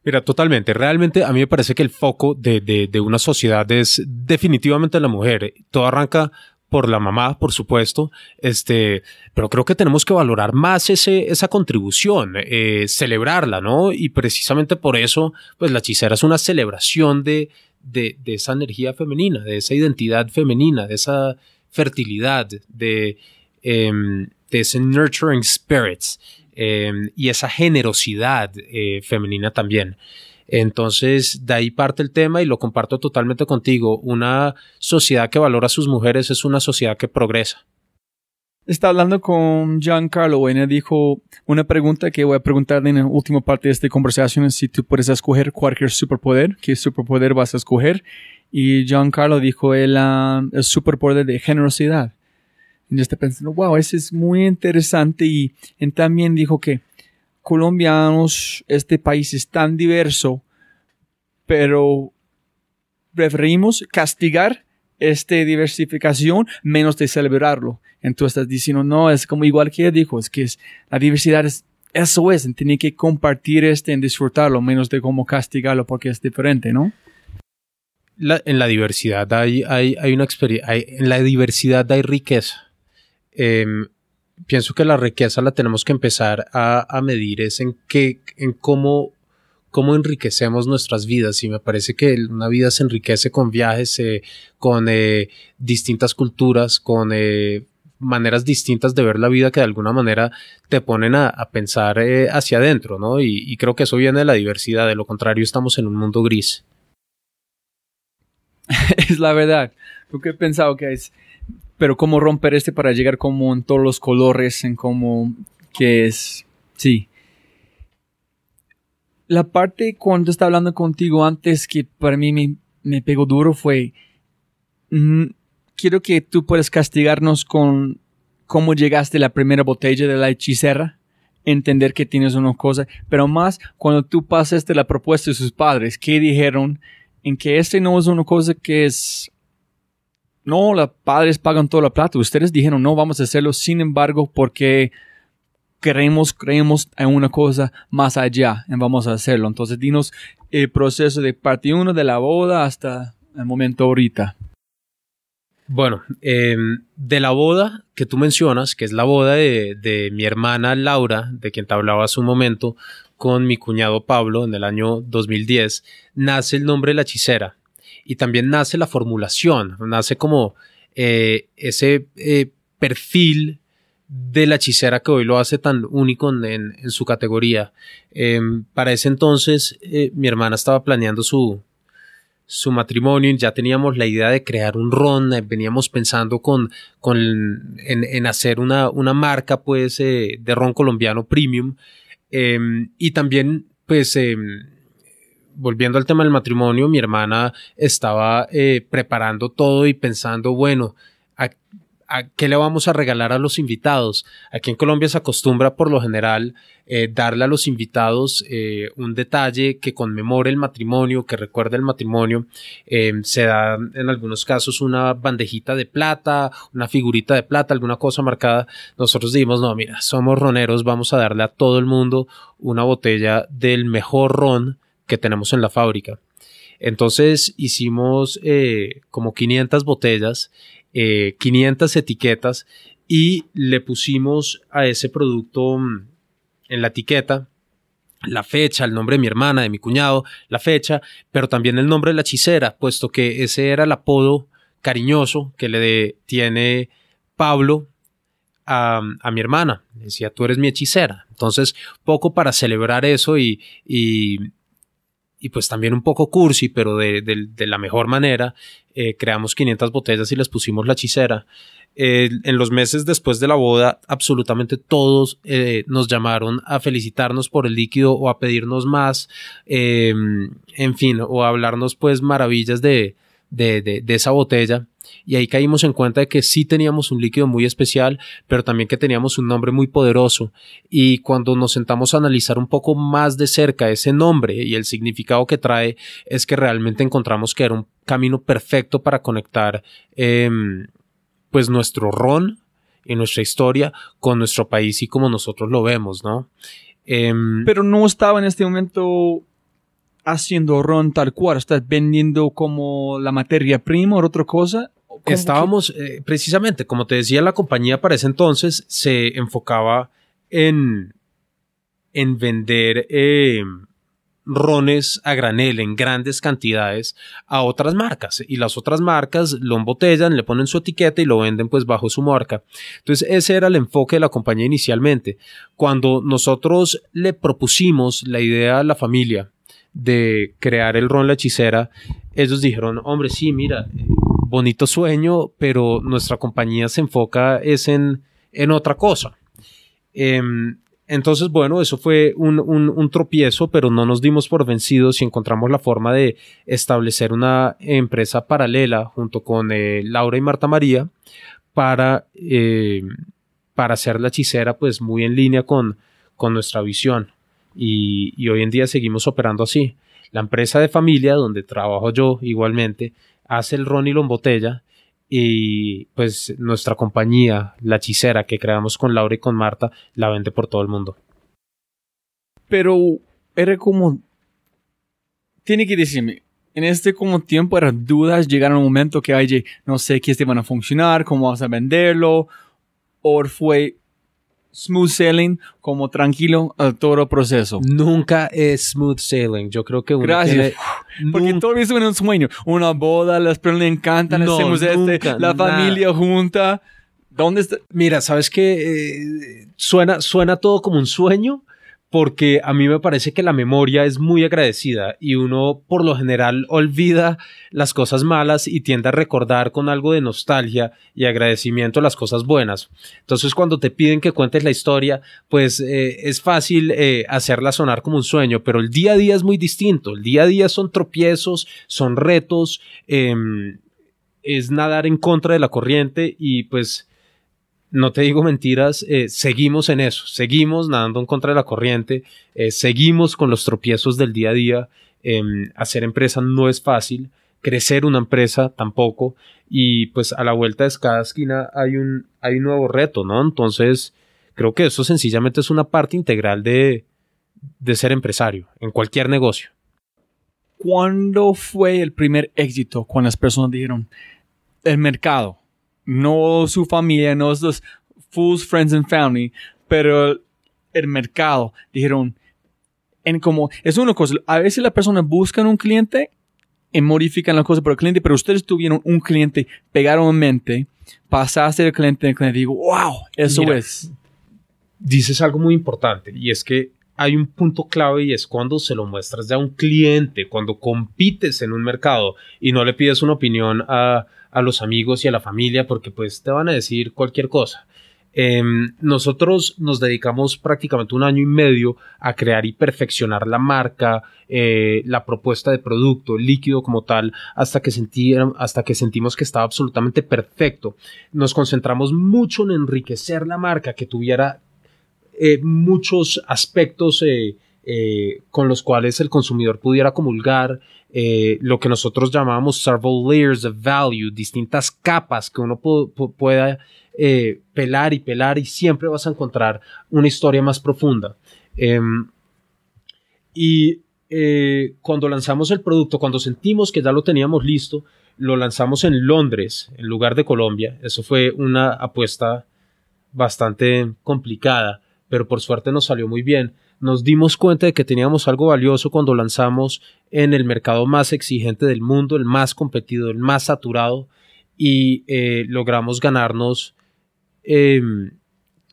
Mira, totalmente. Realmente a mí me parece que el foco de, una sociedad es definitivamente la mujer. Todo arranca por la mamá, por supuesto, este, pero creo que tenemos que valorar más ese, esa contribución, eh, celebrarla, ¿no? Y precisamente por eso, pues la hechicera es una celebración de, de, esa energía femenina, de esa identidad femenina, de esa fertilidad, de, em, ese nurturing spirits em, y esa generosidad eh, femenina también. Entonces, de ahí parte el tema y lo comparto totalmente contigo. Una sociedad que valora a sus mujeres es una sociedad que progresa. Está hablando con Giancarlo él dijo una pregunta que voy a preguntar en la última parte de esta conversación si tú puedes escoger cualquier superpoder, qué superpoder vas a escoger. Y Giancarlo dijo el, ah, el superpoder de generosidad. Y yo estoy pensando, wow, ese es muy interesante. Y, y también dijo que colombianos, este país es tan diverso, pero preferimos castigar esta diversificación menos de celebrarlo. Entonces estás diciendo, no, es como igual que él dijo, es que es, la diversidad es, eso es, tiene que compartir este en disfrutarlo, menos de cómo castigarlo porque es diferente, ¿no? en la diversidad hay, hay, hay una experiencia, en la diversidad hay riqueza. Em, pienso que la riqueza la tenemos que empezar a, medir es en qué, en cómo, cómo enriquecemos nuestras vidas. Y me parece que una vida se enriquece con viajes, eh, con eh, distintas culturas, con eh, maneras distintas de ver la vida que de alguna manera te ponen a, pensar hacia adentro, ¿no? Y, creo que eso viene de la diversidad. De lo contrario, estamos en un mundo gris. es la verdad. Lo que he pensado que es pero cómo romper este para llegar como en todos los colores, en cómo que es, sí. La parte cuando estaba hablando contigo antes que para mí me, me pegó duro fue, mm, quiero que tú puedas castigarnos con cómo llegaste a la primera botella de la hechicera entender que tienes una cosa, pero más cuando tú pasaste la propuesta de sus padres, ¿qué dijeron? En que este no es una cosa que es no, los padres pagan toda la plata. Ustedes dijeron, no, vamos a hacerlo, sin embargo, porque creemos, creemos en una cosa más allá y vamos a hacerlo. Entonces, dinos el proceso de parte uno de la boda hasta el momento ahorita. Bueno, em, de la boda que tú mencionas, que es la boda de, de, mi hermana Laura, de quien te hablaba hace un momento, con mi cuñado Pablo en el año 2010, nace el nombre de la hechicera y también nace la formulación, nace como eh, ese eh, perfil de la hechicera que hoy lo hace tan único en, su categoría. Em, para ese entonces eh, mi hermana estaba planeando su, su matrimonio, ya teníamos la idea de crear un ron, veníamos pensando con, con en, hacer una, una, marca pues de ron colombiano premium em, y también pues em, volviendo al tema del matrimonio, mi hermana estaba eh, preparando todo y pensando, bueno, ¿a, qué le vamos a regalar a los invitados? Aquí en Colombia se acostumbra por lo general eh, darle a los invitados eh, un detalle que conmemore el matrimonio, que recuerde el matrimonio. se da en algunos casos una bandejita de plata, una figurita de plata, alguna cosa marcada. Nosotros dijimos, no, mira, somos roneros, vamos a darle a todo el mundo una botella del mejor ron que tenemos en la fábrica. Entonces hicimos eh, como 500 botellas, 500 eh, etiquetas y le pusimos a ese producto mm, en la etiqueta la fecha, el nombre de mi hermana, de mi cuñado, la fecha, pero también el nombre de la hechicera, puesto que ese era el apodo cariñoso que le tiene Pablo a, mi hermana. Decía, tú eres mi hechicera. Entonces, poco para celebrar eso y pues también un poco cursi, pero de, la mejor manera, eh, creamos 500 botellas y les pusimos la hechicera. en los meses después de la boda, absolutamente todos eh, nos llamaron a felicitarnos por el líquido o a pedirnos más, em, en fin, o a hablarnos pues maravillas de, de, esa botella y ahí caímos en cuenta de que sí teníamos un líquido muy especial, pero también que teníamos un nombre muy poderoso y cuando nos sentamos a analizar un poco más de cerca ese nombre y el significado que trae es que realmente encontramos que era un camino perfecto para conectar em, pues nuestro ron y nuestra historia con nuestro país y como nosotros lo vemos, ¿no? Em, pero no estaba en este momento haciendo ron tal cual? ¿Estás vendiendo como la materia prima o otra cosa? Estábamos, eh, precisamente, como te decía, la compañía para ese entonces se enfocaba en, en vender eh, rones a granel en grandes cantidades a otras marcas y las otras marcas lo embotellan, le ponen su etiqueta y lo venden pues bajo su marca. Entonces ese era el enfoque de la compañía inicialmente. Cuando nosotros le propusimos la idea a la familia de crear el ron Hechicera, ellos dijeron, hombre, sí, mira, bonito sueño, pero nuestra compañía se enfoca es en, en otra cosa. Em, entonces, bueno, eso fue un, un, tropiezo, pero no nos dimos por vencidos y encontramos la forma de establecer una empresa paralela junto con eh, Laura y Marta María para, eh, para hacer la hechicera pues muy en línea con, con nuestra visión. Y, hoy en día seguimos operando así. La empresa de familia donde trabajo yo igualmente hace el ron y lo embotella y pues nuestra compañía, la hechicera que creamos con Laura y con Marta, la vende por todo el mundo. Pero era como... Tiene que decirme, en este como tiempo eran dudas, llegaron un momento que, ay, no sé qué este van a funcionar, cómo vamos a venderlo, o fue smooth sailing, como tranquilo a todo el proceso. Nunca es smooth sailing. Yo creo que uno Gracias. Porque todo es un sueño. Una boda, las personas le encantan, hacemos este, la familia junta. ¿Dónde está? Mira, sabes que eh, suena, suena todo como un sueño, porque a mí me parece que la memoria es muy agradecida y uno por lo general olvida las cosas malas y tiende a recordar con algo de nostalgia y agradecimiento las cosas buenas. Entonces cuando te piden que cuentes la historia, pues eh, es fácil eh, hacerla sonar como un sueño, pero el día a día es muy distinto. El día a día son tropiezos, son retos, em, es nadar en contra de la corriente y pues no te digo mentiras, eh, seguimos en eso, seguimos nadando en contra de la corriente, eh, seguimos con los tropiezos del día a día. Em, hacer empresa no es fácil, crecer una empresa tampoco, y pues a la vuelta de cada esquina hay un, hay nuevo reto, ¿no? Entonces, creo que eso sencillamente es una parte integral de, de ser empresario en cualquier negocio. ¿Cuándo fue el primer éxito cuando las personas dijeron el mercado? No su familia, no sus fools, friends and family, pero el mercado. Dijeron, en como, es una cosa, a veces las personas buscan un cliente y modifican la cosa por el cliente, pero ustedes tuvieron un cliente, pegaron en mente, pasaste el cliente, el cliente digo, wow, eso es. Dices algo muy importante y es que hay un punto clave y es cuando se lo muestras ya a un cliente, cuando compites en un mercado y no le pides una opinión a a los amigos y a la familia porque pues te van a decir cualquier cosa. Em, nosotros nos dedicamos prácticamente un año y medio a crear y perfeccionar la marca, eh, la propuesta de producto, líquido como tal, hasta que, hasta que sentimos que estaba absolutamente perfecto. Nos concentramos mucho en enriquecer la marca, que tuviera eh, muchos aspectos eh, con los cuales el consumidor pudiera comulgar, eh, lo que nosotros llamamos several layers of value, distintas capas que uno pueda eh, pelar y pelar y siempre vas a encontrar una historia más profunda. Em, y cuando lanzamos el producto, cuando sentimos que ya lo teníamos listo, lo lanzamos en Londres en lugar de Colombia. Eso fue una apuesta bastante complicada, pero por suerte nos salió muy bien nos dimos cuenta de que teníamos algo valioso cuando lanzamos en el mercado más exigente del mundo, el más competido, el más saturado, y eh, logramos ganarnos em,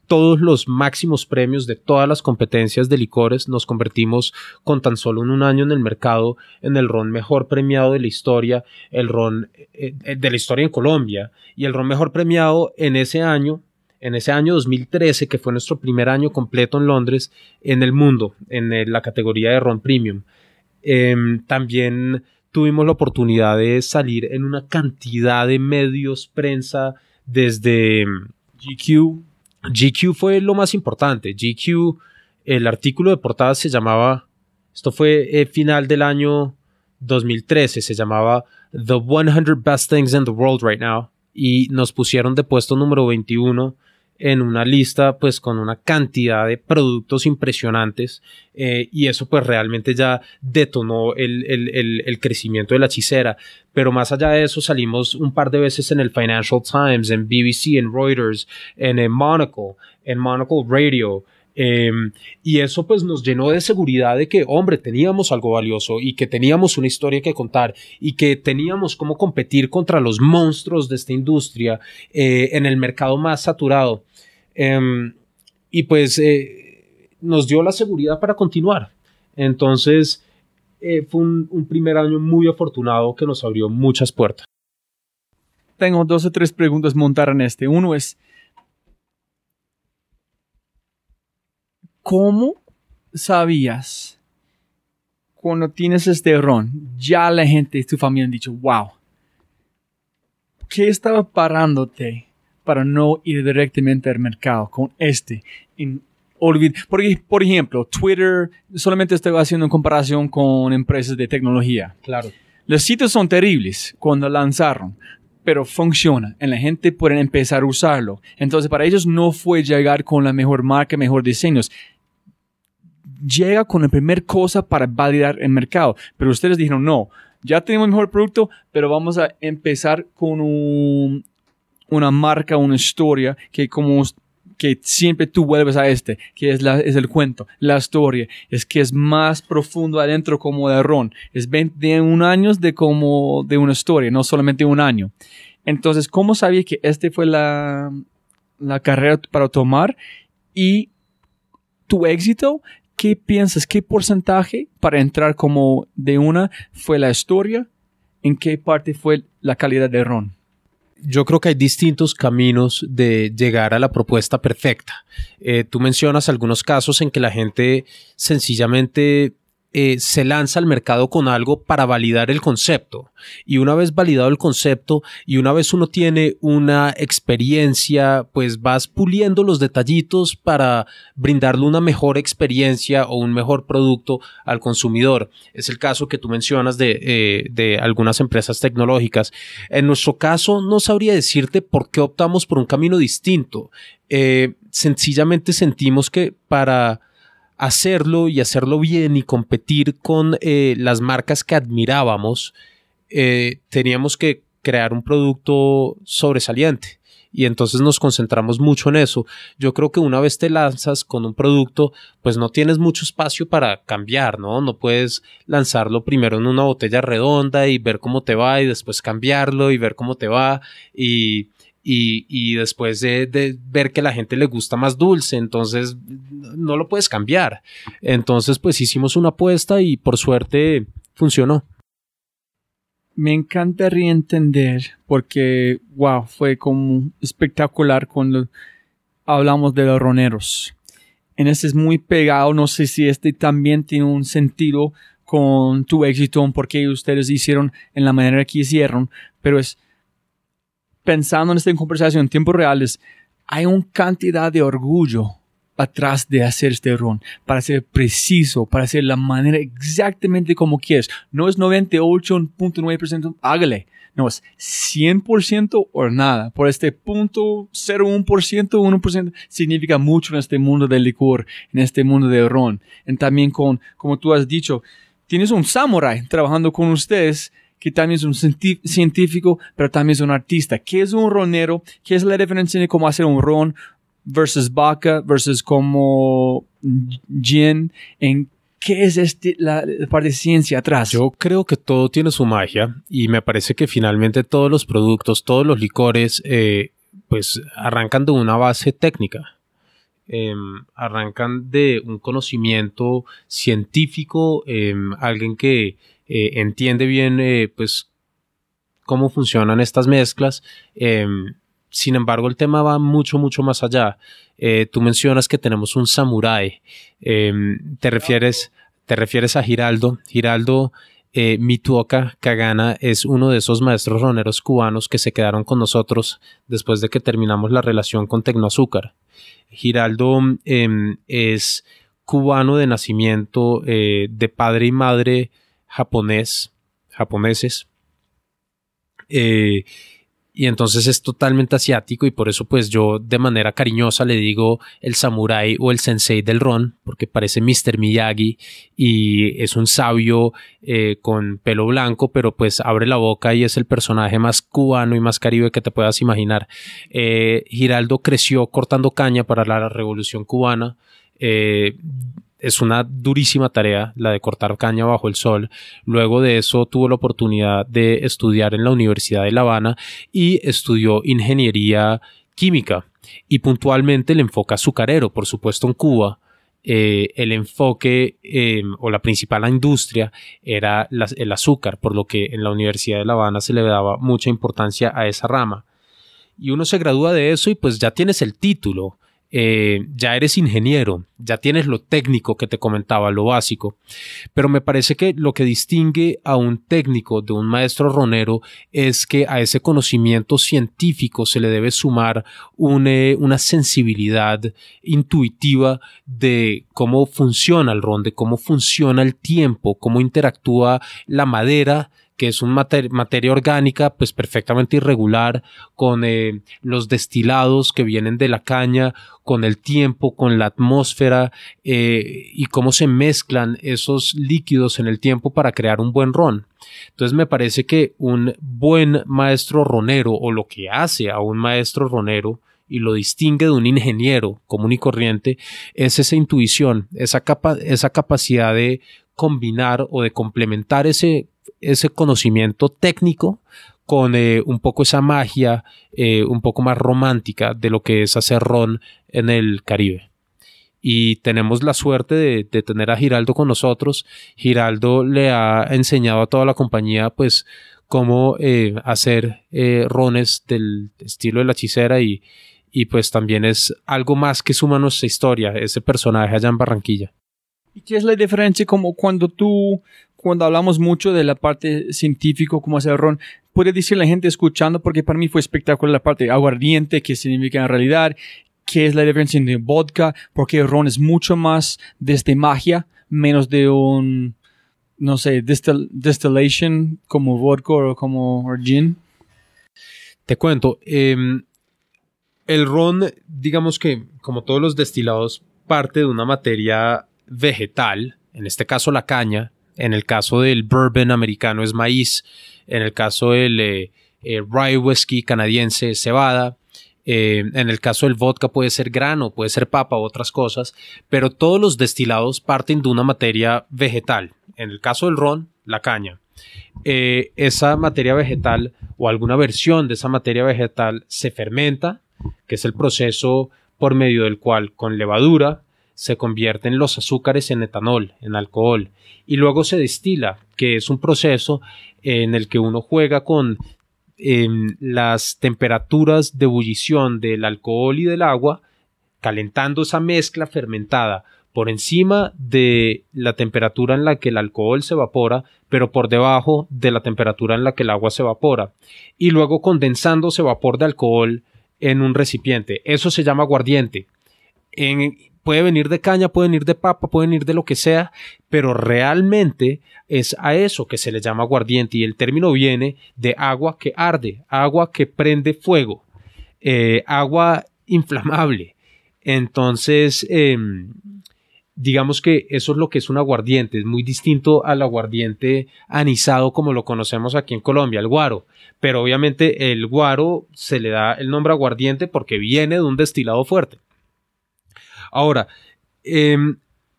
todos los máximos premios de todas las competencias de licores. Nos convertimos con tan solo un año en el mercado en el ron mejor premiado de la historia, el ron eh, eh, de la historia en Colombia, y el ron mejor premiado en ese año en ese año 2013, que fue nuestro primer año completo en Londres, en el mundo, en la categoría de Ron Premium. Em, también tuvimos la oportunidad de salir en una cantidad de medios, prensa, desde GQ. GQ fue lo más importante. GQ, el artículo de portada se llamaba, esto fue eh, final del año 2013, se llamaba The 100 Best Things in the World Right Now y nos pusieron de puesto número 21 en una lista pues con una cantidad de productos impresionantes eh, y eso pues realmente ya detonó el, el, el, crecimiento de la hechicera. Pero más allá de eso salimos un par de veces en el Financial Times, en BBC, en Reuters, en, en Monocle, en Monocle Radio Em, y eso pues nos llenó de seguridad de que, hombre, teníamos algo valioso y que teníamos una historia que contar y que teníamos cómo competir contra los monstruos de esta industria eh, en el mercado más saturado. Em, y pues eh, nos dio la seguridad para continuar. Entonces, eh, fue un, un primer año muy afortunado que nos abrió muchas puertas. Tengo dos o tres preguntas montar en este. Uno es, ¿cómo sabías cuando tienes este ron? Ya la gente de tu familia han dicho, wow, ¿qué estaba parándote para no ir directamente al mercado con este? En olvid- por, ej- por ejemplo, Twitter, solamente estoy haciendo en comparación con empresas de tecnología. Claro. Los sitios son terribles cuando lanzaron, pero funciona la gente puede empezar a usarlo. Entonces, para ellos no fue llegar con la mejor marca, mejor diseños. Llega con la primera cosa para validar el mercado. Pero ustedes dijeron, no, ya tenemos el mejor producto, pero vamos a empezar con un- una marca, una historia que como que siempre tú vuelves a este, que es, la, es el cuento, la historia, es que es más profundo adentro como de ron, es 21 años de como de una historia, no solamente un año. Entonces, ¿cómo sabía que este fue la, la carrera para tomar? Y tu éxito, ¿qué piensas? ¿Qué porcentaje para entrar como de una fue la historia? ¿En qué parte fue la calidad de ron? Yo creo que hay distintos caminos de llegar a la propuesta perfecta. Eh, tú mencionas algunos casos en que la gente sencillamente eh, se lanza al mercado con algo para validar el concepto. Y una vez validado el concepto y una vez uno tiene una experiencia, pues vas puliendo los detallitos para brindarle una mejor experiencia o un mejor producto al consumidor. Es el caso que tú mencionas de, eh, de algunas empresas tecnológicas. En nuestro caso, no sabría decirte por qué optamos por un camino distinto. Eh, sencillamente sentimos que para hacerlo y hacerlo bien y competir con eh, las marcas que admirábamos, eh, teníamos que crear un producto sobresaliente. Y entonces nos concentramos mucho en eso. Yo creo que una vez te lanzas con un producto, pues no tienes mucho espacio para cambiar, ¿no? No puedes lanzarlo primero en una botella redonda y ver cómo te va y después cambiarlo y ver cómo te va y, y, después de, ver que la gente le gusta más dulce, entonces no lo puedes cambiar. Entonces pues hicimos una apuesta y por suerte funcionó. Me encantaría entender porque, wow, fue como espectacular cuando hablamos de los roneros. En este es muy pegado, no sé si este también tiene un sentido con tu éxito, en por qué ustedes hicieron en la manera que hicieron, pero es pensando en esta conversación en tiempos reales, hay una cantidad de orgullo atrás de hacer este ron, para ser preciso, para hacer la manera exactamente como quieres. No es 98.9%, hágale. No, es 100% o nada. Por este punto 0.1%, 1% significa mucho en este mundo del licor, en este mundo del ron. Y también con, como tú has dicho, tienes un samurai trabajando con ustedes que también es un científico, pero también es un artista. ¿Qué es un ronero? ¿Qué es la diferencia de cómo hacer un ron versus vodka versus como gin? ¿En qué es este, la, la parte de ciencia atrás? Yo creo que todo tiene su magia y me parece que finalmente todos los productos, todos los licores, eh, pues arrancan de una base técnica. Em, arrancan de un conocimiento científico, em, alguien que eh, entiende bien, eh, pues, cómo funcionan estas mezclas. Em, sin embargo, el tema va mucho, mucho más allá. Eh, tú mencionas que tenemos un samurái. Em, te refieres, te refieres a Giraldo. Giraldo eh, Mituoka Kagana es uno de esos maestros roneros cubanos que se quedaron con nosotros después de que terminamos la relación con Tecnoazúcar. Giraldo em, es cubano de nacimiento, de padre y madre japonés, japoneses. Eh, y entonces es totalmente asiático y por eso pues yo de manera cariñosa le digo el samurái o el sensei del ron porque parece Mr. Miyagi y es un sabio eh, con pelo blanco pero pues abre la boca y es el personaje más cubano y más caribe que te puedas imaginar. Eh, Giraldo creció cortando caña para la revolución cubana. Es una durísima tarea la de cortar caña bajo el sol. Luego de eso tuvo la oportunidad de estudiar en la Universidad de La Habana y estudió ingeniería química y puntualmente el enfoque azucarero, por supuesto en Cuba. eh, el enfoque eh, o la principal industria era el azúcar, por lo que en la Universidad de La Habana se le daba mucha importancia a esa rama. Y uno se gradúa de eso y pues ya tienes el título, eh, ya eres ingeniero, ya tienes lo técnico que te comentaba, lo básico. Pero me parece que lo que distingue a un técnico de un maestro ronero es que a ese conocimiento científico se le debe sumar eh, una sensibilidad intuitiva de cómo funciona el ron, de cómo funciona el tiempo, cómo interactúa la madera que es una materia orgánica pues perfectamente irregular con eh, los destilados que vienen de la caña, con el tiempo, con la atmósfera eh, y cómo se mezclan esos líquidos en el tiempo para crear un buen ron. Entonces me parece que un buen maestro ronero o lo que hace a un maestro ronero y lo distingue de un ingeniero común y corriente es esa intuición, esa, capa esa capacidad de combinar o de complementar ese, ese conocimiento técnico con eh, un poco esa magia eh, un poco más romántica de lo que es hacer ron en el Caribe. Y tenemos la suerte de, tener a Giraldo con nosotros. Giraldo le ha enseñado a toda la compañía pues cómo eh, hacer rones del estilo de la hechicera y, y pues también es algo más que suma nuestra historia, ese personaje allá en Barranquilla. ¿Y qué es la diferencia como cuando tú, cuando hablamos mucho de la parte científica, cómo hacer ron, puede decir la gente escuchando, porque para mí fue espectacular la parte aguardiente, qué significa en realidad, qué es la diferencia entre vodka, porque el ron es mucho más desde magia, menos de un, no sé, distil, distillation como vodka o como gin. Te cuento, eh, el ron, digamos que como todos los destilados, parte de una materia vegetal, en este caso la caña, en el caso del bourbon americano es maíz, en el caso del eh, eh, rye whiskey canadiense es cebada, eh, en el caso del vodka puede ser grano, puede ser papa, otras cosas, pero todos los destilados parten de una materia vegetal. En el caso del ron, la caña. esa materia vegetal o alguna versión de esa materia vegetal se fermenta, que es el proceso por medio del cual con levadura se convierten los azúcares en etanol, en alcohol, y luego se destila, que es un proceso en el que uno juega con eh, las temperaturas de ebullición del alcohol y del agua, calentando esa mezcla fermentada por encima de la temperatura en la que el alcohol se evapora, pero por debajo de la temperatura en la que el agua se evapora, y luego condensando ese vapor de alcohol en un recipiente. Eso se llama aguardiente. En, puede venir de caña, puede venir de papa, puede venir de lo que sea, pero realmente es a eso que se le llama aguardiente y el término viene de agua que arde, agua que prende fuego, eh, agua inflamable. Entonces, eh, digamos que eso es lo que es un aguardiente, es muy distinto al aguardiente anisado como lo conocemos aquí en Colombia, el guaro. Pero obviamente el guaro se le da el nombre aguardiente porque viene de un destilado fuerte. Ahora, eh,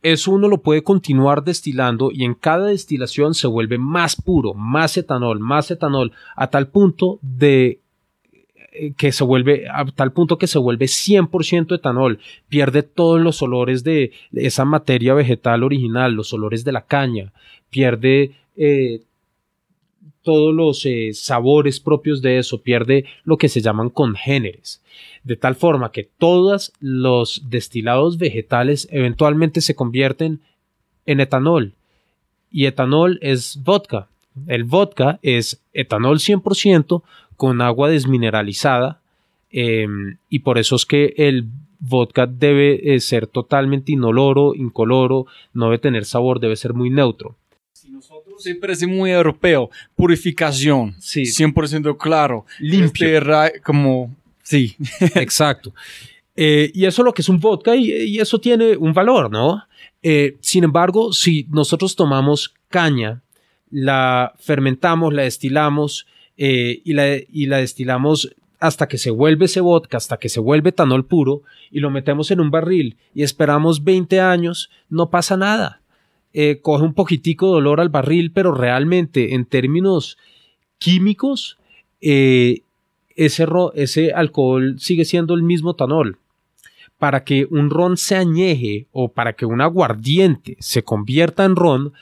eso uno lo puede continuar destilando y en cada destilación se vuelve más puro, más etanol, más etanol, a tal punto de que se vuelve a tal punto que se vuelve 100% etanol, pierde todos los olores de esa materia vegetal original, los olores de la caña, pierde eh, todos los eh, sabores propios de eso, pierde lo que se llaman congéneres, de tal forma que todos los destilados vegetales eventualmente se convierten en etanol y etanol es vodka. El vodka es etanol 100% con agua desmineralizada eh, y por eso es que el vodka debe eh, ser totalmente inoloro, incoloro, no debe tener sabor, debe ser muy neutro. Si nosotros sí parece muy europeo, purificación, sí. 100% claro, limpio, este, como sí, exacto. Eh, y eso es lo que es un vodka y, y eso tiene un valor, ¿no? Eh, sin embargo, si nosotros tomamos caña, la fermentamos, la destilamos, eh, y, la, y, la, destilamos hasta que se vuelve ese vodka, hasta que se vuelve etanol puro y lo metemos en un barril y esperamos 20 años, no pasa nada. Eh, coge un poquitico de dolor al barril, pero realmente en términos químicos, eh, ese, ese alcohol sigue siendo el mismo etanol. para que un ron se añeje o para que un aguardiente se convierta en ron,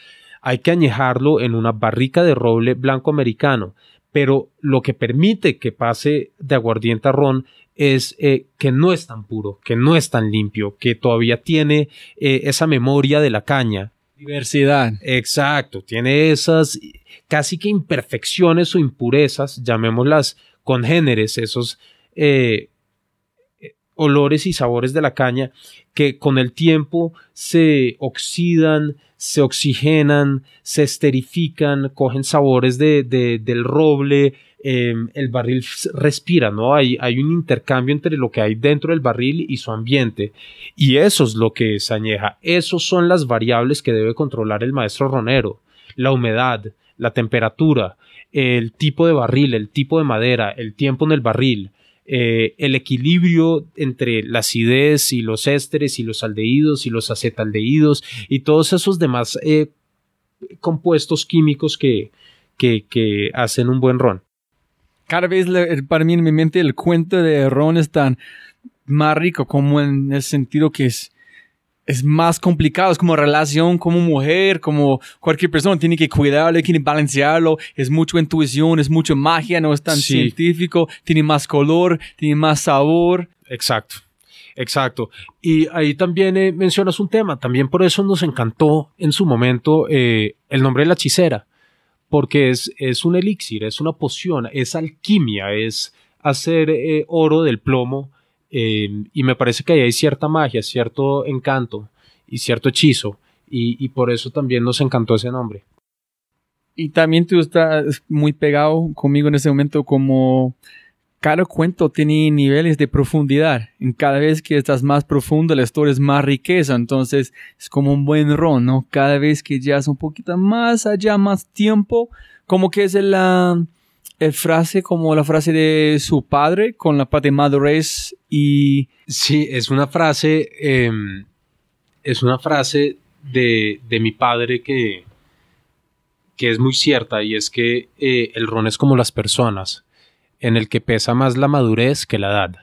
hay que añejarlo en una barrica de roble blanco americano. Pero lo que permite que pase de aguardiente a ron es eh, que no es tan puro, que no es tan limpio, que todavía tiene eh, esa memoria de la caña. Diversidad. Exacto, tiene esas casi que imperfecciones o impurezas, llamémoslas congéneres, esos eh, olores y sabores de la caña que con el tiempo se oxidan, se oxigenan, se esterifican, cogen sabores de, del roble, em, el barril respira, ¿no? Hay, hay un intercambio entre lo que hay dentro del barril y su ambiente. Y eso es lo que se añeja. Esas son las variables que debe controlar el maestro ronero. La humedad, la temperatura, el tipo de barril, el tipo de madera, el tiempo en el barril, eh, el equilibrio entre la acidez y los ésteres y los aldehídos y los acetaldehídos y todos esos demás eh, compuestos químicos que, que, hacen un buen ron. Cada vez para mí en mi mente el cuento de ron es tan más rico como en el sentido que es es más complicado, es como relación como mujer, como cualquier persona, tiene que cuidarlo, tiene que balancearlo, es mucha intuición, es mucha magia, no es tan científico, tiene más color, tiene más sabor. Exacto. Exacto. Y ahí también eh, mencionas un tema, también por eso nos encantó en su momento eh, el nombre de la hechicera, porque es, es un elixir, es una poción, es alquimia, es hacer eh, oro del plomo eh, y me parece que ahí hay cierta magia, cierto encanto y cierto hechizo. Y, por eso también nos encantó ese nombre. Y también tú estás muy pegado conmigo en ese momento como cada cuento tiene niveles de profundidad. En cada vez que estás más profundo, la historia es más riqueza. Entonces es como un buen ron, ¿no? Cada vez que ya es un poquito más allá, más tiempo, como que es la, el frase como la frase de su padre con la parte madurez y... Sí, es una frase, em, es una frase de, de, mi padre que, que es muy cierta y es que eh, el ron es como las personas, en el que pesa más la madurez que la edad.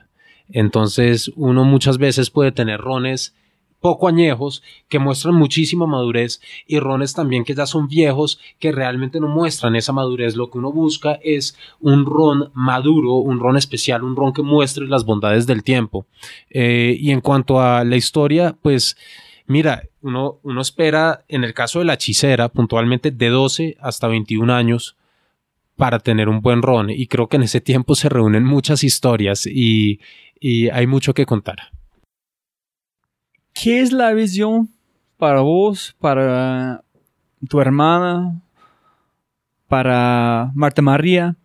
Entonces uno muchas veces puede tener rones poco añejos que muestran muchísima madurez y rones también que ya son viejos que realmente no muestran esa madurez. Lo que uno busca es un ron maduro, un ron especial, un ron que muestre las bondades del tiempo. Eh, y en cuanto a la historia, pues mira, uno, uno espera en el caso de la hechicera puntualmente de 12 hasta 21 años para tener un buen ron y creo que en ese tiempo se reúnen muchas historias y, y hay mucho que contar. ¿Qué es la visión para vos, para tu hermana, para Marta María,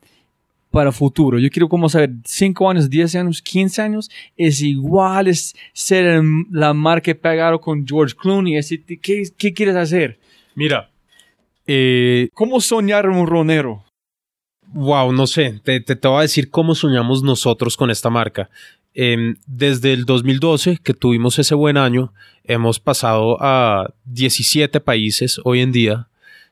para futuro? Yo quiero como saber, 5 años, 10 años, 15 años, es igual, es ser la marca pegado con George Clooney, ¿qué, ¿qué, quieres hacer? Mira, eh, ¿cómo soñar un ronero? Wow, no sé, te, te, te voy a decir cómo soñamos nosotros con esta marca. Em, desde el 2012, que tuvimos ese buen año, hemos pasado a 17 países hoy en día.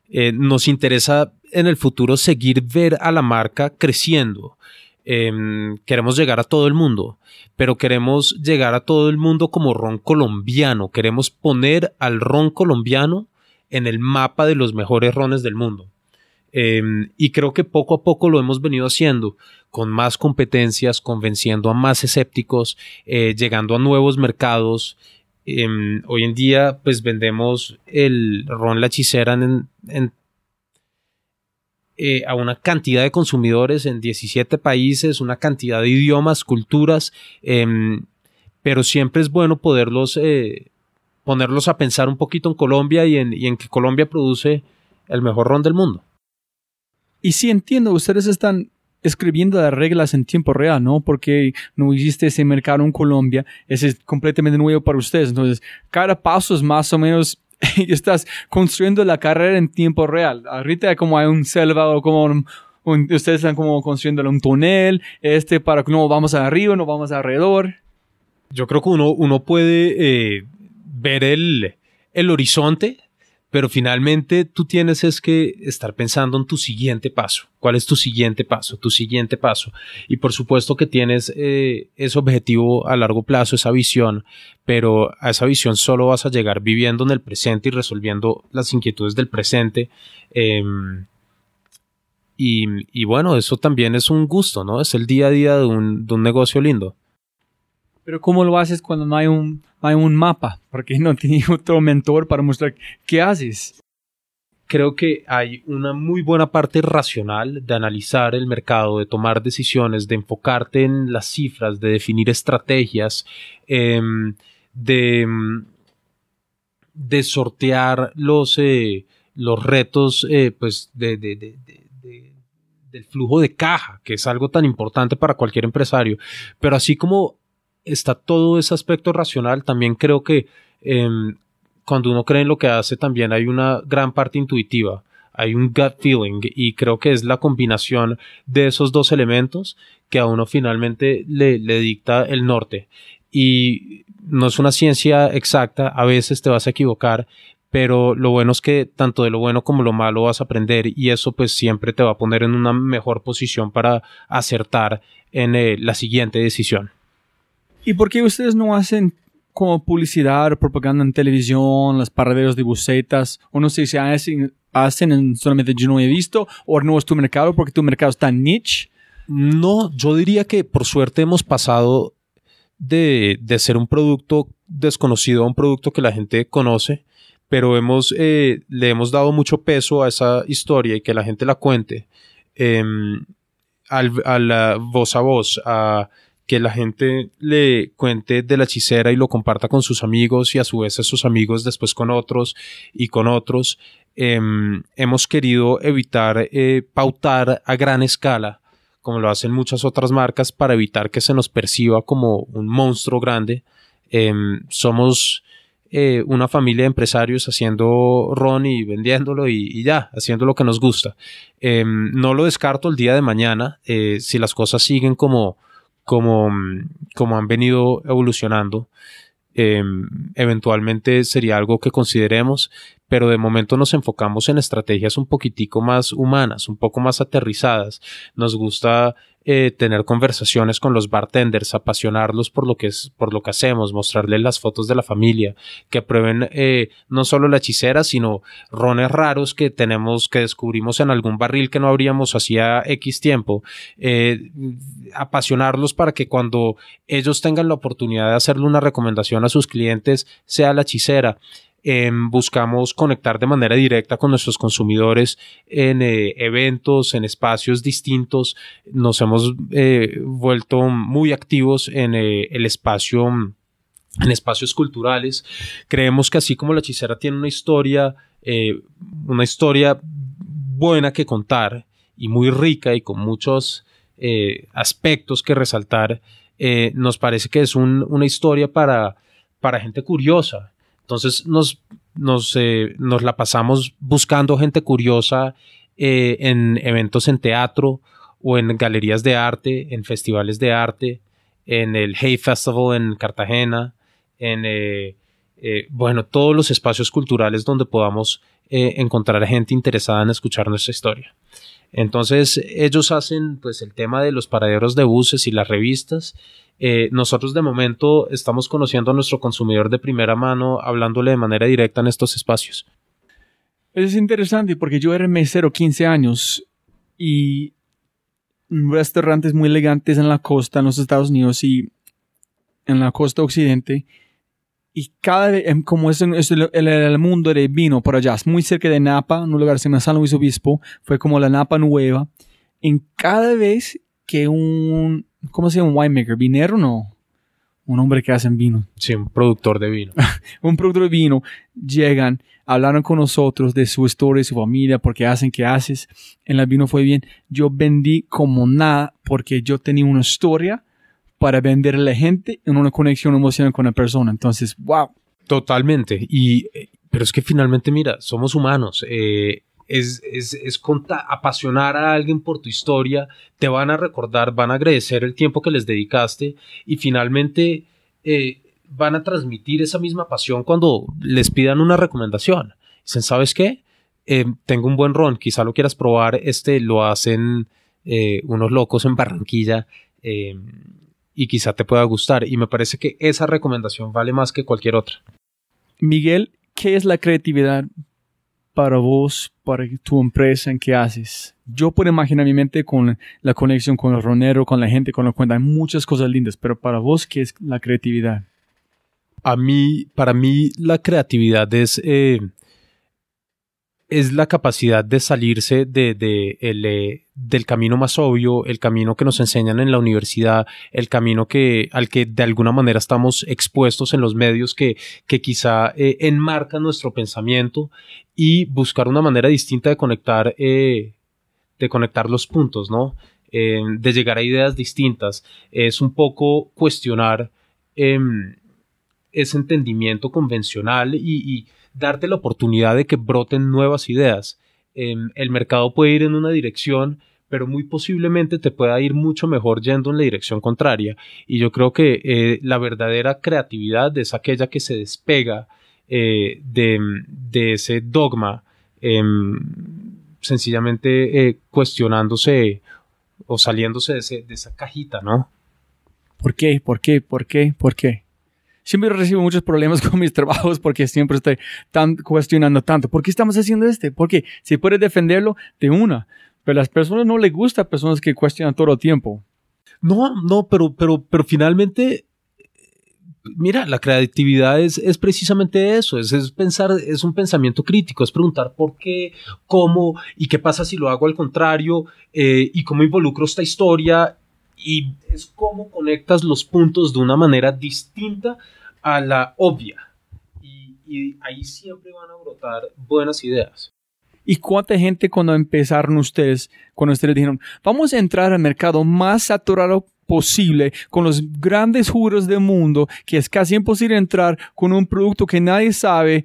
Eh, nos interesa en el futuro seguir ver a la marca creciendo. Em, queremos llegar a todo el mundo, pero queremos llegar a todo el mundo como ron colombiano. Queremos poner al ron colombiano en el mapa de los mejores rones del mundo. Em, y creo que poco a poco lo hemos venido haciendo, con más competencias, convenciendo a más escépticos, eh, llegando a nuevos mercados. Em, hoy en día, pues vendemos el ron la hechicera en, eh, a una cantidad de consumidores en 17 países, una cantidad de idiomas, culturas, em, pero siempre es bueno poderlos eh, ponerlos a pensar un poquito en Colombia y en, y en que Colombia produce el mejor ron del mundo. Y sí entiendo, ustedes están escribiendo las reglas en tiempo real, ¿no? Porque no existe ese mercado en Colombia, ese es completamente nuevo para ustedes. Entonces, cada paso es más o menos, estás construyendo la carrera en tiempo real. Ahorita como hay un selva o como ustedes están como construyendo un túnel, este para que no vamos arriba, no vamos alrededor. Yo creo que uno, uno puede eh, ver el, el horizonte pero finalmente tú tienes es que estar pensando en tu siguiente paso. ¿Cuál es tu siguiente paso? Tu siguiente paso. Y por supuesto que tienes eh, ese objetivo a largo plazo, esa visión, pero a esa visión solo vas a llegar viviendo en el presente y resolviendo las inquietudes del presente. Em, y, bueno, eso también es un gusto, ¿no? Es el día a día de un, de un negocio lindo. Pero ¿cómo lo haces cuando no hay un, hay un mapa? Porque no tienes otro mentor para mostrar qué haces. Creo que hay una muy buena parte racional de analizar el mercado, de tomar decisiones, de enfocarte en las cifras, de definir estrategias, em, de, de sortear los, eh, los retos eh, pues de, de, del flujo de caja, que es algo tan importante para cualquier empresario. Pero así como está todo ese aspecto racional, también creo que em, cuando uno cree en lo que hace, también hay una gran parte intuitiva. Hay un gut feeling y creo que es la combinación de esos dos elementos que a uno finalmente le, dicta el norte. Y no es una ciencia exacta, a veces te vas a equivocar, pero lo bueno es que tanto de lo bueno como lo malo vas a aprender y eso pues siempre te va a poner en una mejor posición para acertar en eh, la siguiente decisión. ¿Y por qué ustedes no hacen como publicidad propaganda en televisión, las paraderos de bucetas, o no sé si hacen, hacen solamente yo no he visto, o no es tu mercado porque tu mercado está niche? No, yo diría que por suerte hemos pasado de, de ser un producto desconocido a un producto que la gente conoce pero hemos, eh, le hemos dado mucho peso a esa historia y que la gente la cuente em, a la voz a voz, a que la gente le cuente de la hechicera y lo comparta con sus amigos y a su vez esos amigos después con otros y con otros. Em, hemos querido evitar eh, pautar a gran escala, como lo hacen muchas otras marcas, para evitar que se nos perciba como un monstruo grande. Em, somos eh, una familia de empresarios haciendo ron y vendiéndolo y, ya, haciendo lo que nos gusta. Em, no lo descarto el día de mañana eh, si las cosas siguen como, como, como han venido evolucionando. Em, eventualmente sería algo que consideremos, pero de momento nos enfocamos en estrategias un poquitico más humanas, un poco más aterrizadas. Nos gusta eh, tener conversaciones con los bartenders, apasionarlos por lo que es, por lo que hacemos, mostrarles las fotos de la familia, que prueben eh, no solo la hechicera, sino rones raros que tenemos, que descubrimos en algún barril que no abríamos hacía X tiempo, eh, apasionarlos para que cuando ellos tengan la oportunidad de hacerle una recomendación a sus clientes sea la hechicera. Em, buscamos conectar de manera directa con nuestros consumidores en eh, eventos, en espacios distintos. Nos hemos eh, vuelto muy activos en eh, el espacio en espacios culturales. Creemos que así como la hechicera tiene una historia, una historia buena que contar y muy rica y con muchos aspectos que resaltar, nos parece que es una historia para, para gente curiosa entonces nos, nos, eh, nos la pasamos buscando gente curiosa eh, en eventos en teatro o en galerías de arte, en festivales de arte, en el Hay Festival en Cartagena, en, eh, bueno, todos los espacios culturales donde podamos encontrar gente interesada en escuchar nuestra historia. Entonces ellos hacen pues el tema de los paraderos de buses y las revistas eh, nosotros de momento estamos conociendo a nuestro consumidor de primera mano, hablándole de manera directa en estos espacios. Es interesante porque yo era mesero 15 años y restaurantes muy elegantes en la costa, en los Estados Unidos y en la costa occidente. Y cada vez, em, como es, el, el, mundo de vino por allá, es muy cerca de Napa, en un lugar que se llama San Luis Obispo, fue como la Napa Nueva. En cada vez que un ¿cómo se llama un winemaker? ¿Vinero no? Un hombre que hace vino. Sí, un productor de vino. un productor de vino. Llegan, hablaron con nosotros de su historia, su familia, porque hacen que haces. En el vino fue bien. Yo vendí como nada porque yo tenía una historia para venderle a la gente en una conexión emocional con la persona. Entonces, wow. Totalmente. Y, eh, pero es que finalmente, mira, somos humanos. Eh, es, es, es apasionar a alguien por tu historia, te van a recordar, van a agradecer el tiempo que les dedicaste y finalmente eh, van a transmitir esa misma pasión cuando les pidan una recomendación. Dicen, ¿sabes qué? Tengo un buen ron, quizá lo quieras probar, este lo hacen unos locos en Barranquilla y quizá te pueda gustar. Y me parece que esa recomendación vale más que cualquier otra. Miguel, ¿qué es la creatividad para vos, para tu empresa, en qué haces? Yo puedo imaginar mi mente con la conexión con el ronero, con la gente, con la cuenta. Hay muchas cosas lindas, pero para vos, ¿qué es la creatividad? A mí, para mí, la creatividad es es la capacidad de salirse de, de el, eh, del camino más obvio, el camino que nos enseñan en la universidad, el camino que, al que de alguna manera estamos expuestos en los medios que, que quizá eh, enmarcan nuestro pensamiento y buscar una manera distinta de conectar, eh, de conectar los puntos, ¿no? de llegar a ideas distintas. Es un poco cuestionar em, ese entendimiento convencional y darte la oportunidad de que broten nuevas ideas. Em, el mercado puede ir en una dirección, pero muy posiblemente te pueda ir mucho mejor yendo en la dirección contraria. Y yo creo que eh, la verdadera creatividad es aquella que se despega eh, de, ese dogma, em, sencillamente eh, cuestionándose o saliéndose de, de esa cajita, ¿no? ¿Por qué? ¿Por qué? ¿Por qué? ¿Por qué? Siempre recibo muchos problemas con mis trabajos porque siempre estoy tan cuestionando tanto. ¿Por qué estamos haciendo este? Porque si puede defenderlo de una, pero a las personas no les gusta personas que cuestionan todo el tiempo. No, no, pero, pero, pero finalmente, mira, la creatividad es, es precisamente eso, es, es, pensar, es un pensamiento crítico, es preguntar por qué, cómo y qué pasa si lo hago al contrario eh, y cómo involucro esta historia y es cómo conectas los puntos de una manera distinta a la obvia. Y, ahí siempre van a brotar buenas ideas. ¿Y cuánta gente cuando empezaron ustedes, cuando ustedes dijeron, vamos a entrar al mercado más saturado posible, con los grandes juros del mundo, que es casi imposible entrar con un producto que nadie sabe,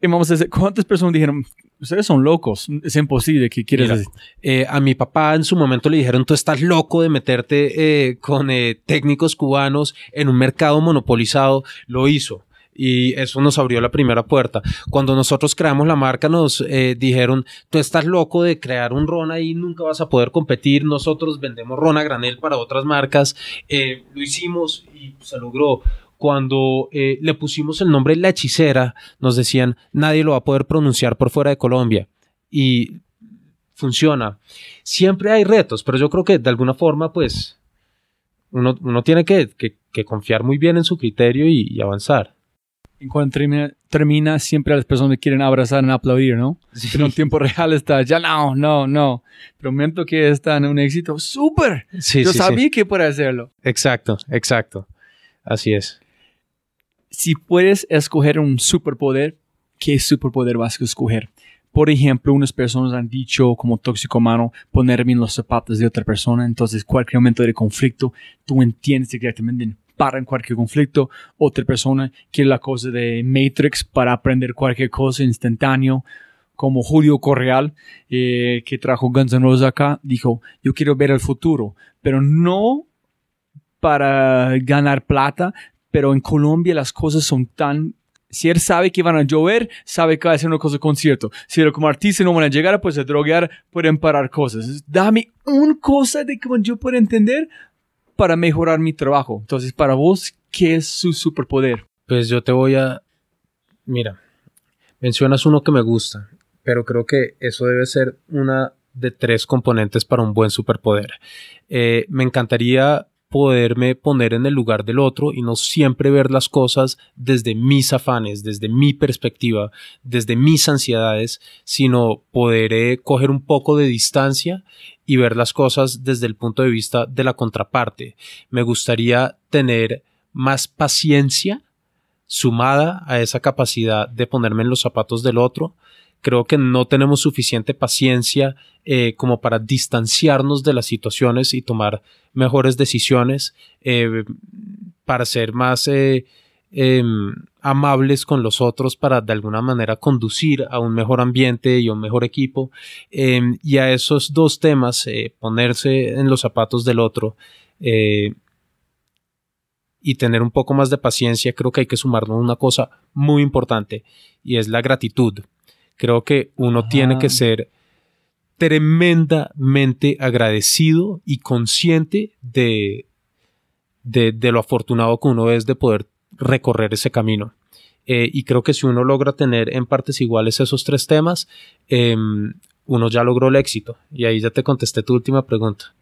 y vamos a decir, ¿cuántas personas dijeron, ustedes son locos, es imposible, ¿qué quieres decir? Eh, a mi papá en su momento le dijeron, tú estás loco de meterte eh, con eh, técnicos cubanos en un mercado monopolizado, lo hizo. Y eso nos abrió la primera puerta. Cuando nosotros creamos la marca nos dijeron, tú estás loco de crear un ron ahí, nunca vas a poder competir, nosotros vendemos ron a granel para otras marcas, lo hicimos y se logró cuando eh, le pusimos el nombre La Hechicera, nos decían, nadie lo va a poder pronunciar por fuera de Colombia. Y funciona. Siempre hay retos, pero yo creo que de alguna forma, pues, uno, tiene que, confiar muy bien en su criterio y, avanzar. En cuanto termina, siempre las personas quieren abrazar y aplaudir, ¿no? Sí. En un tiempo real está, ya no, no, no. Prometo que está en un éxito súper. Sí, yo sabía que puede hacerlo. Exacto, exacto. Así es si puedes escoger un superpoder, ¿qué superpoder vas a escoger? Por ejemplo, unas personas han dicho como tóxico humano ponerme en los zapatos de otra persona, entonces cualquier momento de conflicto, tú entiendes directamente para en cualquier conflicto. Otra persona quiere la cosa de Matrix para aprender cualquier cosa instantáneo, como Julio Correal, eh, que trajo Guns N' Roses acá, dijo, yo quiero ver el futuro, pero no para ganar plata, pero en Colombia las cosas son tan si él sabe que van a llover, sabe que va a hacer una cosa concierto. Si él como artista no van a llegar, pues a droguear, pueden parar cosas. Dame una cosa de que yo pueda entender para mejorar mi trabajo. Entonces, para vos, ¿qué es su superpoder? Pues yo te voy a... Mira, mencionas uno que me gusta, pero creo que eso debe ser una de tres componentes para un buen superpoder. Eh, me encantaría poderme poner en el lugar del otro y no siempre ver las cosas desde mis afanes, desde mi perspectiva, desde mis ansiedades, sino poder eh, coger un poco de distancia y ver las cosas desde el punto de vista de la contraparte. Me gustaría tener más paciencia sumada a esa capacidad de ponerme en los zapatos del otro creo que no tenemos suficiente paciencia eh, como para distanciarnos de las situaciones y tomar mejores decisiones, eh, para ser más eh, em, amables con los otros, para de alguna manera conducir a un mejor ambiente y un mejor equipo. Em, y a esos dos temas, ponerse en los zapatos del otro y tener un poco más de paciencia, creo que hay que sumarnos una cosa muy importante y es la gratitud Creo que uno tiene que ser tremendamente agradecido y consciente de, de, de lo afortunado que uno es de poder recorrer ese camino. Eh, y creo que si uno logra tener en partes iguales esos tres temas, em, uno ya logró el éxito. Y ahí ya te contesté tu última pregunta.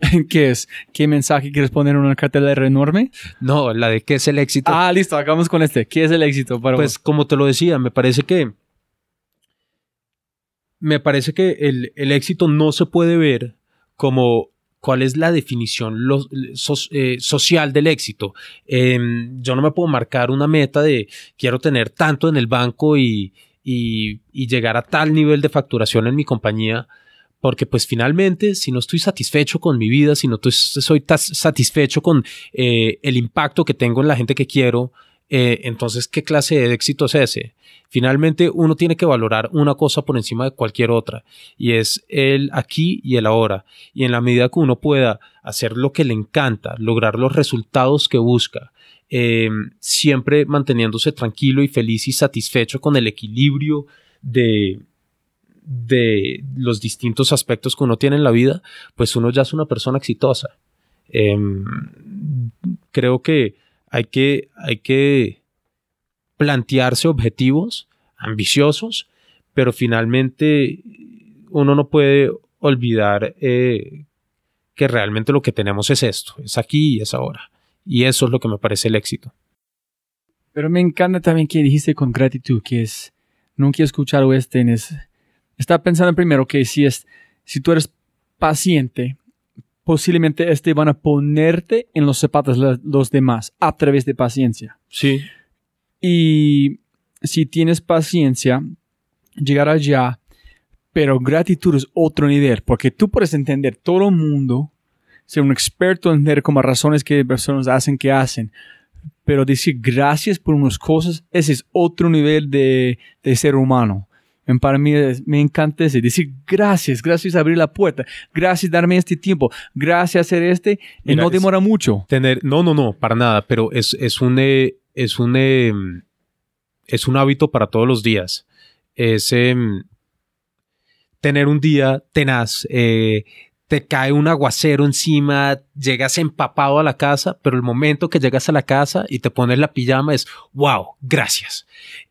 ¿Qué es? ¿Qué mensaje quieres poner en una cartelera enorme? No, la de qué es el éxito. Ah, listo, hagamos con este. ¿Qué es el éxito para Pues vos? como te lo decía, me parece que me parece que el, el éxito no se puede ver como cuál es la definición lo- eh, social del éxito. Em, yo no me puedo marcar una meta de quiero tener tanto en el banco y, y- llegar a tal nivel de facturación en mi compañía. Porque pues finalmente, si no estoy satisfecho con mi vida, si no estoy- soy satisfecho con eh, el impacto que tengo en la gente que quiero, eh, entonces, ¿qué clase de éxito es ese? Finalmente, uno tiene que valorar una cosa por encima de cualquier otra, y es el aquí y el ahora. Y en la medida que uno pueda hacer lo que le encanta, lograr los resultados que busca, eh, siempre manteniéndose tranquilo y feliz y satisfecho con el equilibrio de, de los distintos aspectos que uno tiene en la vida, pues uno ya es una persona exitosa. Em, creo que hay que, hay que plantearse objetivos ambiciosos, pero finalmente uno no puede olvidar eh, que realmente lo que tenemos es esto, es aquí y es ahora. Y eso es lo que me parece el éxito. Pero me encanta también que dijiste con gratitud, que es, nunca he escuchado este, está pensando primero que si es, si tú eres paciente, posiblemente este van a ponerte en los zapatos de los demás a través de paciencia. Sí. Y si tienes paciencia, llegar allá, pero gratitud es otro nivel, porque tú puedes entender todo el mundo, ser un experto en entender como razones que personas hacen que hacen, pero decir gracias por unas cosas, ese es otro nivel de, de ser humano. En- Para mí es- me encanta ese, decir gracias, gracias a abrir la puerta, gracias darme este tiempo, gracias hacer este, y no es- demora mucho. Tener, no, no, no, para nada, pero es, es un, eh, es un, eh, es un hábito para todos los días. Es em, tener un día tenaz, eh, te cae un aguacero encima, llegas empapado a la casa, pero el momento que llegas a la casa y te pones la pijama es, wow, gracias.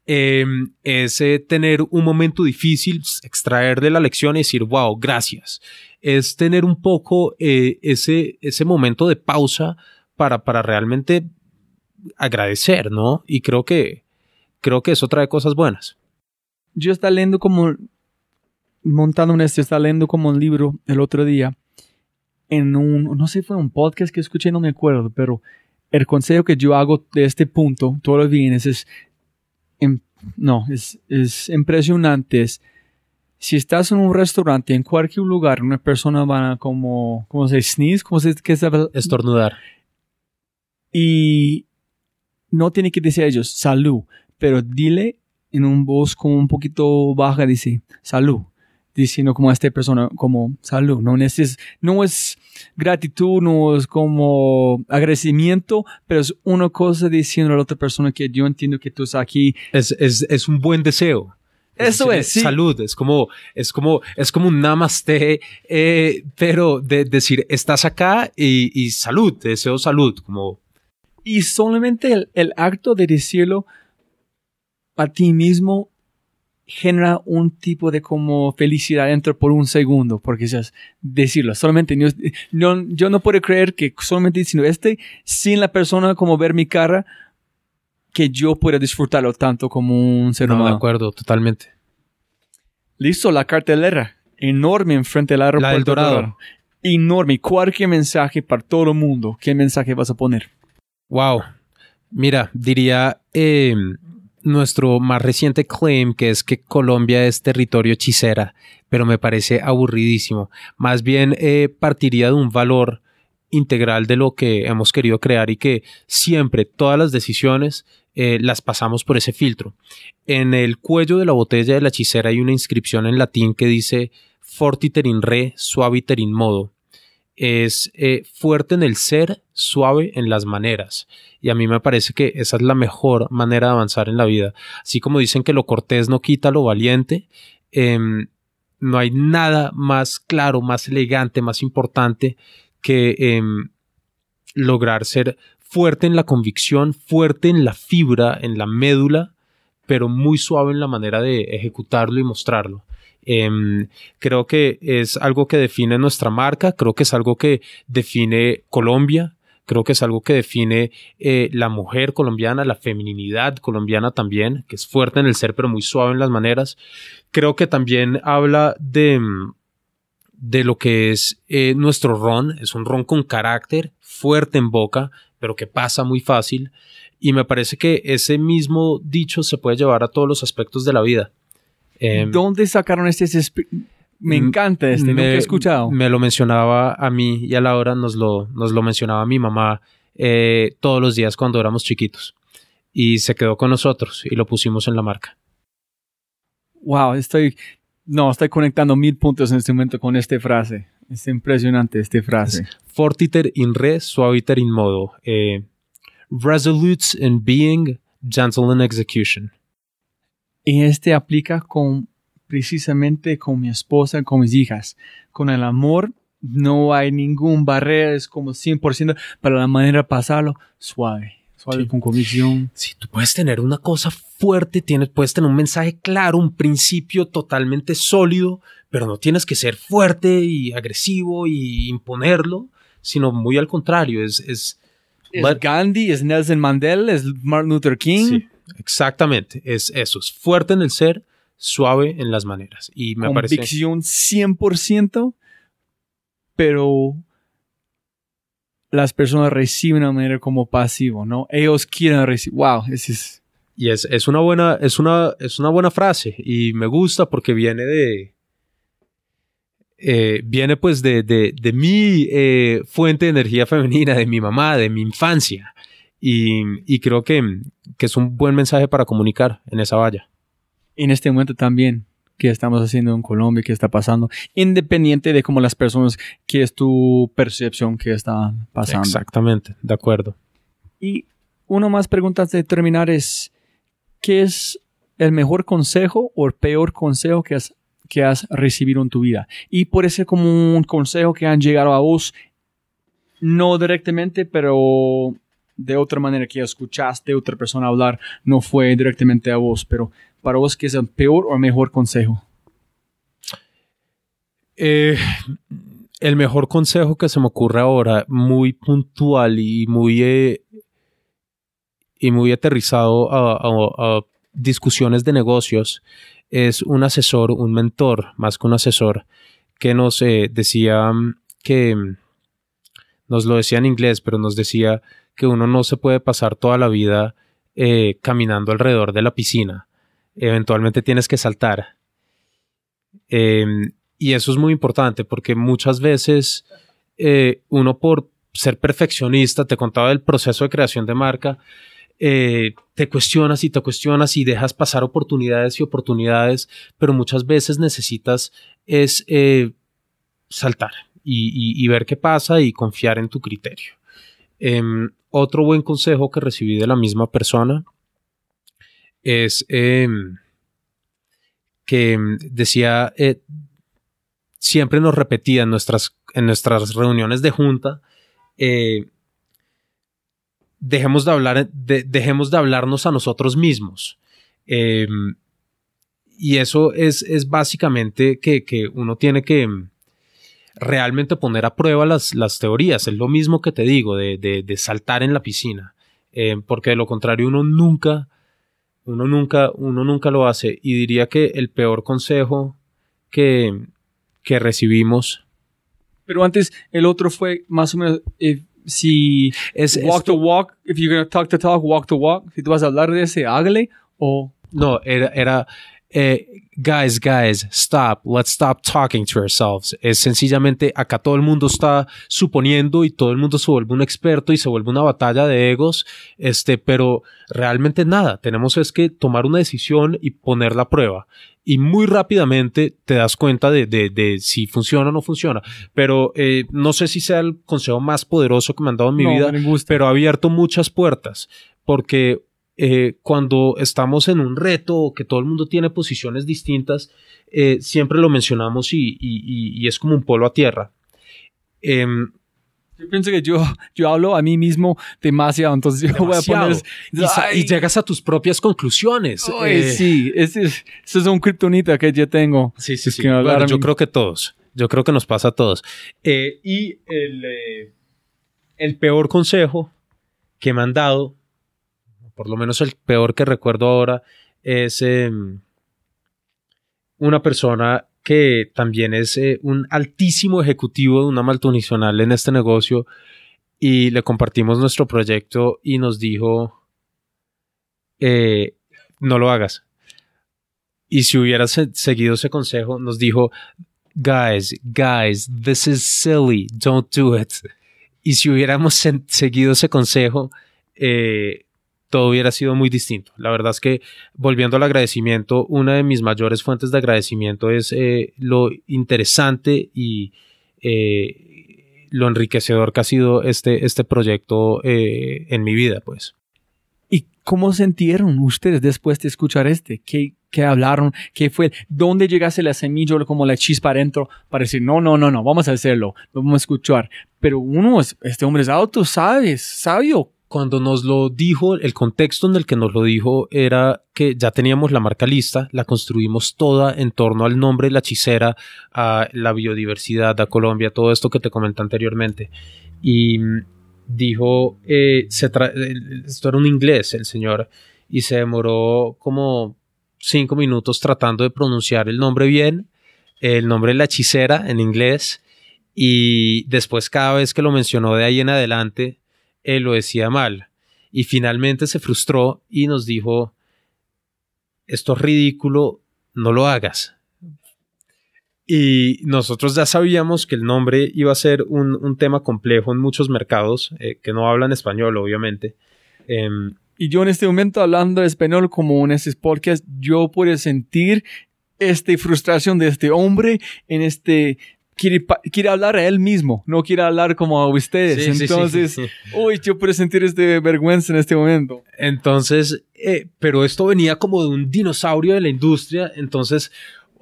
Em, es eh, tener un momento difícil, extraer de la lección y decir, wow, gracias. Es tener un poco eh, ese, ese momento de pausa para, para realmente agradecer, ¿no? Y creo que, creo que eso trae cosas buenas. yo estaba leyendo como, montando en esto, estaba leyendo como un libro el otro día, en un, no sé, fue un podcast que escuché, no me acuerdo, pero el consejo que yo hago de este punto, todos los viernes, es, im- no, es, es impresionante. es, si estás en un restaurante, en cualquier lugar, una persona va a como, ¿cómo se? Sneeze, ¿cómo se es la- Estornudar. y no tiene que decir a ellos salud, pero dile en un voz como un poquito baja, dice salud, diciendo como a esta persona como salud. No es, no es gratitud, no es como agradecimiento, pero es una cosa diciendo a la otra persona que yo entiendo que tú estás aquí. Es, es, es un buen deseo. Eso es, sí. Salud, es como, es como, es como un namaste, eh, pero de decir, estás acá y, y salud, deseo salud, como, Y solamente el, el acto de decirlo a ti mismo genera un tipo de como felicidad dentro por un segundo, porque es decirlo, solamente yo no, yo no puedo creer que solamente diciendo este, sin la persona como ver mi cara, que yo pueda disfrutarlo tanto como un ser no, de humano. acuerdo, totalmente. Listo, la cartelera, enorme enfrente del aeropuerto. La del Dorado. Enorme, cualquier mensaje para todo el mundo. ¿Qué mensaje vas a poner? Wow. Mira, diría eh, nuestro más reciente claim que es que Colombia es territorio hechicera, pero me parece aburridísimo. Más bien eh, partiría de un valor integral de lo que hemos querido crear y que siempre todas las decisiones eh, las pasamos por ese filtro. En el cuello de la botella de la hechicera hay una inscripción en latín que dice Fortiter in re, suaviter in modo. es eh, fuerte en el ser, suave en las maneras. Y a mí me parece que esa es la mejor manera de avanzar en la vida. Así como dicen que lo cortés no quita lo valiente, em, no hay nada más claro, más elegante, más importante que em, lograr ser fuerte en la convicción, fuerte en la fibra, en la médula, pero muy suave en la manera de ejecutarlo y mostrarlo. Em, creo que es algo que define nuestra marca, creo que es algo que define Colombia, creo que es algo que define eh, la mujer colombiana, la feminidad colombiana también, que es fuerte en el ser pero muy suave en las maneras. Creo que también habla de, de lo que es eh, nuestro ron, es un ron con carácter, fuerte en boca, pero que pasa muy fácil. Y me parece que ese mismo dicho se puede llevar a todos los aspectos de la vida. Em, ¿Dónde sacaron este? Me encanta este, me, he escuchado. Me lo mencionaba a mí y a la hora nos lo, nos lo mencionaba mi mamá eh, todos los días cuando éramos chiquitos. Y se quedó con nosotros y lo pusimos en la marca. Wow, estoy, no, estoy conectando mil puntos en este momento con esta frase. Es impresionante esta frase. fortiter in re, suaviter in modo. Eh, resolute in being, gentle in execution. Y este aplica con precisamente con mi esposa, con mis hijas. Con el amor no hay ningún barrera, es como 100%, para la manera de pasarlo, suave, suave, con convicción. Si tú puedes tener una cosa fuerte, tienes, puedes tener un mensaje claro, un principio totalmente sólido, pero no tienes que ser fuerte y agresivo y imponerlo, sino muy al contrario, es... es, Gandhi, es Nelson Mandela, es Martin Luther King. Sí Exactamente, es eso, es fuerte en el ser, suave en las maneras. Y me Convicción 100%, pero las personas reciben de manera como pasivo, ¿no? Ellos quieren recibir. Wow, ese es. Y es, es, una buena, es, una, es una buena frase y me gusta porque viene de. Eh, viene pues de, de, de mi eh, fuente de energía femenina, de mi mamá, de mi infancia. Y, creo que, es un buen mensaje para comunicar en esa valla. En este momento también, que estamos haciendo en Colombia, que está pasando, independiente de cómo las personas, qué es tu percepción que está pasando. Exactamente, de acuerdo. Y una más pregunta de terminar es, ¿qué es el mejor consejo o el peor consejo que has, que has recibido en tu vida? Y puede ser como un consejo que han llegado a vos, no directamente, pero de otra manera que escuchaste a otra persona hablar, no fue directamente a vos, pero para vos, ¿qué es el peor o mejor consejo? Eh, el mejor consejo que se me ocurre ahora, muy puntual y muy, eh, y muy aterrizado a, discusiones de negocios, es un asesor, un mentor, más que un asesor, que nos eh, decía que, nos lo decía en inglés, pero nos decía que uno no se puede pasar toda la vida caminando alrededor de la piscina. Eventualmente tienes que saltar. Em, y eso es muy importante porque muchas veces eh, uno por ser perfeccionista, te contaba del proceso de creación de marca, eh, te cuestionas y te cuestionas y dejas pasar oportunidades y oportunidades, pero muchas veces necesitas es saltar y, ver qué pasa y confiar en tu criterio. Em, otro buen consejo que recibí de la misma persona es em, que decía, eh, siempre nos repetía en nuestras, en nuestras reuniones de junta, eh, dejemos, de hablar, dejemos de hablarnos a nosotros mismos. Em, y eso es, es básicamente que, que, uno tiene que, realmente poner a prueba las, las teorías. Es lo mismo que te digo de, de, saltar en la piscina. Porque de lo contrario uno nunca, uno nunca, uno nunca lo hace. Y diría que el peor consejo que, que recibimos. Pero antes el otro fue más o menos si es walk to walk, if you're gonna talk to talk, walk to walk. Si tú vas a hablar de ese, hágale o no era era eh, guys, guys, stop, let's stop talking to ourselves. Es sencillamente acá todo el mundo está suponiendo y todo el mundo se vuelve un experto y se vuelve una batalla de egos, este, pero realmente nada, tenemos es que tomar una decisión y poner la prueba. Y muy rápidamente te das cuenta de, de, de si funciona o no funciona. Pero eh, no sé si sea el consejo más poderoso que me han dado en mi No, vida, pero ha abierto muchas puertas. Porque eh, cuando estamos en un reto o que todo el mundo tiene posiciones distintas, eh, siempre lo mencionamos y, y- y- es como un polo a tierra. Em, Yo pienso que yo, yo hablo a mí mismo demasiado, entonces yo voy a demasiado. poner... y, y llegas a tus propias conclusiones. Eh, sí, ese es, es un kriptonita que yo tengo. Sí, sí, Es sí. Bueno, yo creo que todos. Yo creo que nos pasa a todos. Eh, y el, eh, el peor consejo que me han dado, por lo menos el peor que recuerdo ahora, es em, una persona que también es eh, un altísimo ejecutivo de una multinacional en este negocio y le compartimos nuestro proyecto y nos dijo, eh, no lo hagas. Y si hubieras se- seguido ese consejo, nos dijo, guys, guys, this is silly, don't do it. Y si hubiéramos se- seguido ese consejo, eh, todo hubiera sido muy distinto. La verdad es que, volviendo al agradecimiento, una de mis mayores fuentes de agradecimiento es eh, lo interesante y eh, lo enriquecedor que ha sido este, este proyecto eh, en mi vida, pues. ¿Y cómo sintieron ustedes después de escuchar este? ¿Qué, qué hablaron? ¿Qué fue? ¿Dónde llegaste la semilla como la chispa adentro para decir, no, no, no, no, vamos a hacerlo, lo vamos a escuchar? Pero uno, es, este hombre es auto, sabes, sabio. Cuando nos lo dijo, el contexto en el que nos lo dijo era que ya teníamos la marca lista, la construimos toda en torno al nombre, la hechicera, a la biodiversidad, a Colombia, todo esto que te comenté anteriormente. Y mm, dijo, eh, se el- esto era un inglés, el señor, y se demoró como cinco minutos tratando de pronunciar el nombre bien, el nombre de la hechicera en inglés, y después cada vez que lo mencionó de ahí en adelante, él lo decía mal. Y finalmente se frustró y nos dijo, esto es ridículo, no lo hagas. Y nosotros ya sabíamos que el nombre iba a ser un, un tema complejo en muchos mercados, eh, que no hablan español, obviamente. Em, Y yo en este momento hablando español como en podcast, yo puedo sentir esta frustración de este hombre en este... Quiere, hablar a él mismo, no quiere hablar como a ustedes. Sí, sí, sí, Entonces, sí. uy, yo puedo sentir este vergüenza en este momento. Entonces, eh, pero esto venía como de un dinosaurio de la industria, entonces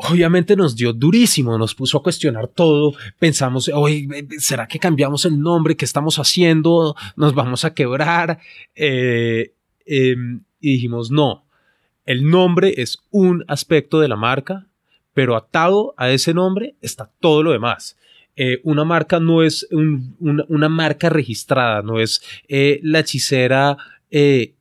obviamente nos dio durísimo, nos puso a cuestionar todo, pensamos, oye, ¿será que cambiamos el nombre? ¿Qué estamos haciendo? ¿Nos vamos a quebrar? Eh, eh, y dijimos, no, el nombre es un aspecto de la marca, pero atado a ese nombre está todo lo demás. Eh, una marca no es un- una, marca registrada, no es eh, la hechicera eh,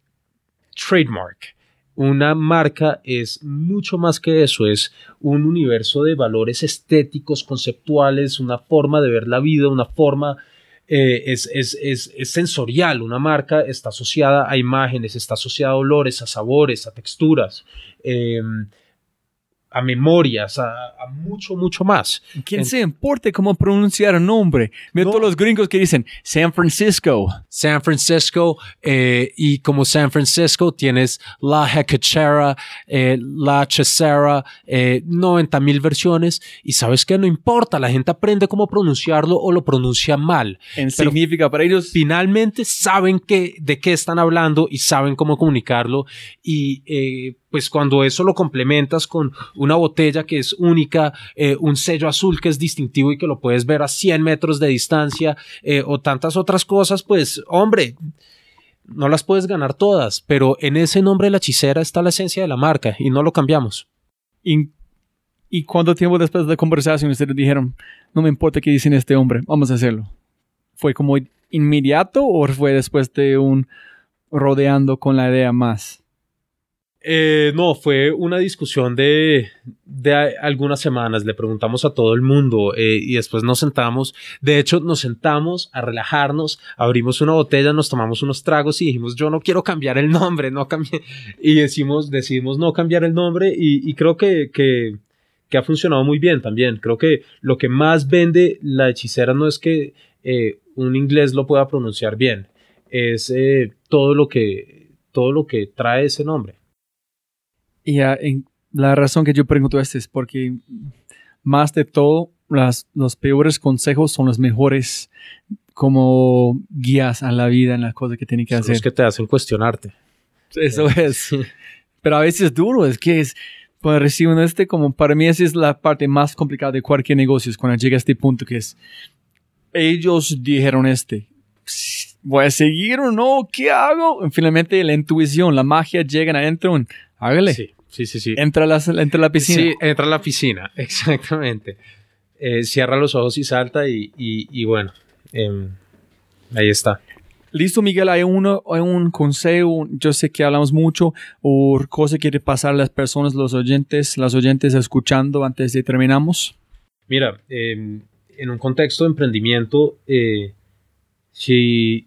trademark. Una marca es mucho más que eso, es un universo de valores estéticos, conceptuales, una forma de ver la vida, una forma es, es, es, sensorial. Una marca está asociada a imágenes, está asociada a olores, a sabores, a texturas, eh, a memorias, a, a mucho, mucho más. ¿Quién En- se importa cómo pronunciar un nombre? Ve No. todos los gringos que dicen San Francisco. San Francisco eh, y como San Francisco tienes la hechicera, eh, la hechicera, eh, 90 mil versiones y sabes que no importa, la gente aprende cómo pronunciarlo o lo pronuncia mal. En Pero significa para ellos finalmente saben que, de qué están hablando y saben cómo comunicarlo y eh, pues cuando eso lo complementas con una botella que es única, eh, un sello azul que es distintivo y que lo puedes ver a 100 metros de distancia eh, o tantas otras cosas, pues hombre, no las puedes ganar todas, pero en ese nombre de la hechicera está la esencia de la marca y no lo cambiamos. ¿Y, y cuánto tiempo después de la conversación ustedes dijeron, no me importa qué dicen este hombre, vamos a hacerlo? ¿Fue como inmediato o fue después de un rodeando con la idea más? Eh, no, fue una discusión de, de algunas semanas. Le preguntamos a todo el mundo eh, y después nos sentamos. De hecho, nos sentamos a relajarnos, abrimos una botella, nos tomamos unos tragos y dijimos, yo no quiero cambiar el nombre, no cambié. Y decimos, decidimos no cambiar el nombre y, creo que, que, ha funcionado muy bien también. Creo que lo que más vende la hechicera no es que eh, un inglés lo pueda pronunciar bien, es todo, lo que, todo lo que trae ese nombre. Y en, la razón que yo pregunto esto es porque más de todo, las, los peores consejos son los mejores como guías a la vida en las cosas que tienen que son hacer. Los que te hacen cuestionarte. Eso es. Pero a veces es duro, es que es, cuando reciben este, como para mí esa es la parte más complicada de cualquier negocio, es cuando llega a este punto que es, ellos dijeron este, voy a seguir o no, ¿qué hago? Y finalmente la intuición, la magia llegan adentro, hágale. Sí. Sí, sí, sí. Entra a la, entra la piscina. Sí, entra a la piscina, exactamente. Eh, cierra los ojos y salta y, y, y bueno, eh, ahí está. Listo, Miguel, hay, uno, hay un consejo, yo sé que hablamos mucho, o cosa que quiere pasar a las personas, los oyentes, las oyentes escuchando antes de terminamos. Mira, eh, en un contexto de emprendimiento, eh, si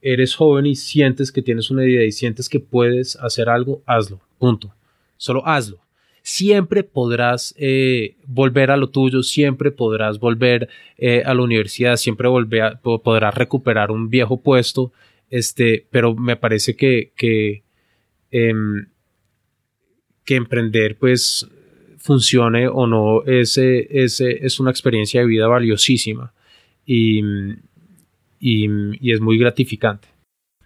eres joven y sientes que tienes una idea y sientes que puedes hacer algo, hazlo, punto solo hazlo. Siempre podrás eh, volver a lo tuyo, siempre podrás volver eh, a la universidad, siempre podrás recuperar un viejo puesto, este, pero me parece que, que, que emprender pues funcione o no es, es, es una experiencia de vida valiosísima y, y es muy gratificante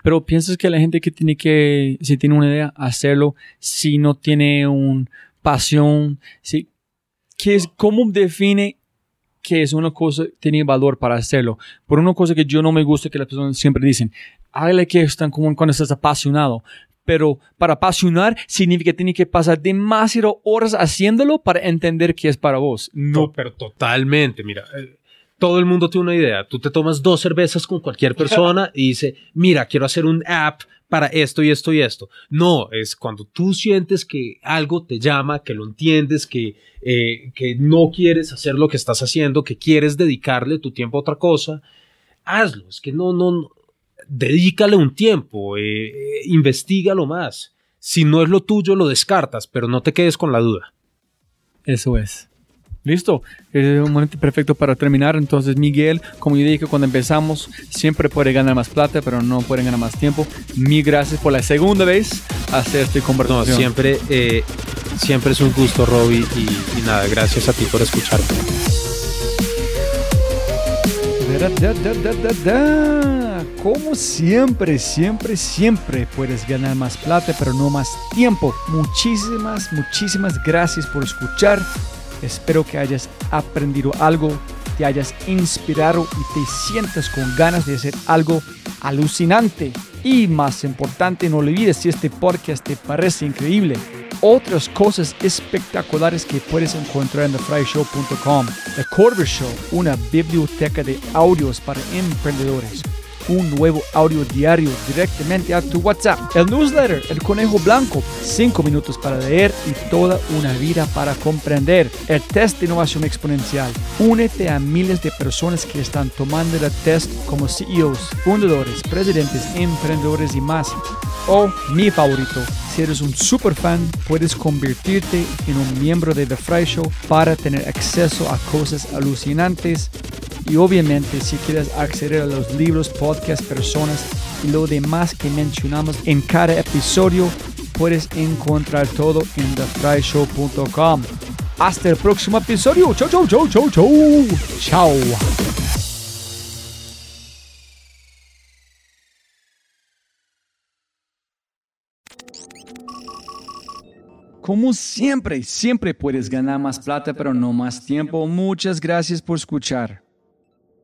pero piensas que la gente que tiene que, si tiene una idea, hacerlo, si no tiene una pasión, si, ¿qué es, ¿cómo define que es una cosa tiene valor para hacerlo? Por una cosa que yo no me gusta que las personas siempre dicen, hágale que están como cuando estás apasionado. Pero para apasionar significa que tiene que pasar demasiadas horas haciéndolo para entender que es para vos. No, pero totalmente. Mira, eh, todo el mundo tiene una idea. Tú te tomas dos cervezas con cualquier persona y dice, mira, quiero hacer un app para esto y esto y esto. No, es cuando tú sientes que algo te llama, que lo entiendes, que, eh, que no quieres hacer lo que estás haciendo, que quieres dedicarle tu tiempo a otra cosa, hazlo. Es que no, no, no dedícale un tiempo, eh, eh, investigalo más. Si no es lo tuyo, lo descartas, pero no te quedes con la duda. Eso es. Listo, es un momento perfecto para terminar. Entonces, Miguel, como yo dije cuando empezamos, siempre puede ganar más plata, pero no puede ganar más tiempo. Mil gracias por la segunda vez hacer este conversación. No, siempre, eh, siempre es un gusto, Robbie, y, y nada, gracias a ti por escucharme. Da, da, da, Como siempre, siempre, siempre puedes ganar más plata, pero no más tiempo. Muchísimas, muchísimas gracias por escuchar. Espero que hayas aprendido algo, te hayas inspirado y te sientas con ganas de hacer algo alucinante. Y más importante, no olvides si este podcast te parece increíble. Otras cosas espectaculares que puedes encontrar en thefryshow.com. The Corver Show, una biblioteca de audios para emprendedores un nuevo audio diario directamente a tu WhatsApp. El newsletter, El Conejo Blanco, 5 minutos para leer y toda una vida para comprender. El test de innovación exponencial. Únete a miles de personas que están tomando el test como CEOs, fundadores, presidentes, emprendedores y más. O mi favorito, si eres un super fan, puedes convertirte en un miembro de The Fry Show para tener acceso a cosas alucinantes y obviamente si quieres acceder a los libros, podcasts, personas y lo demás que mencionamos en cada episodio, puedes encontrar todo en thefryshow.com. Hasta el próximo episodio. Chau, chau, chau, chau, chau. Chao. Como siempre, siempre puedes ganar más plata, pero no más tiempo. Muchas gracias por escuchar.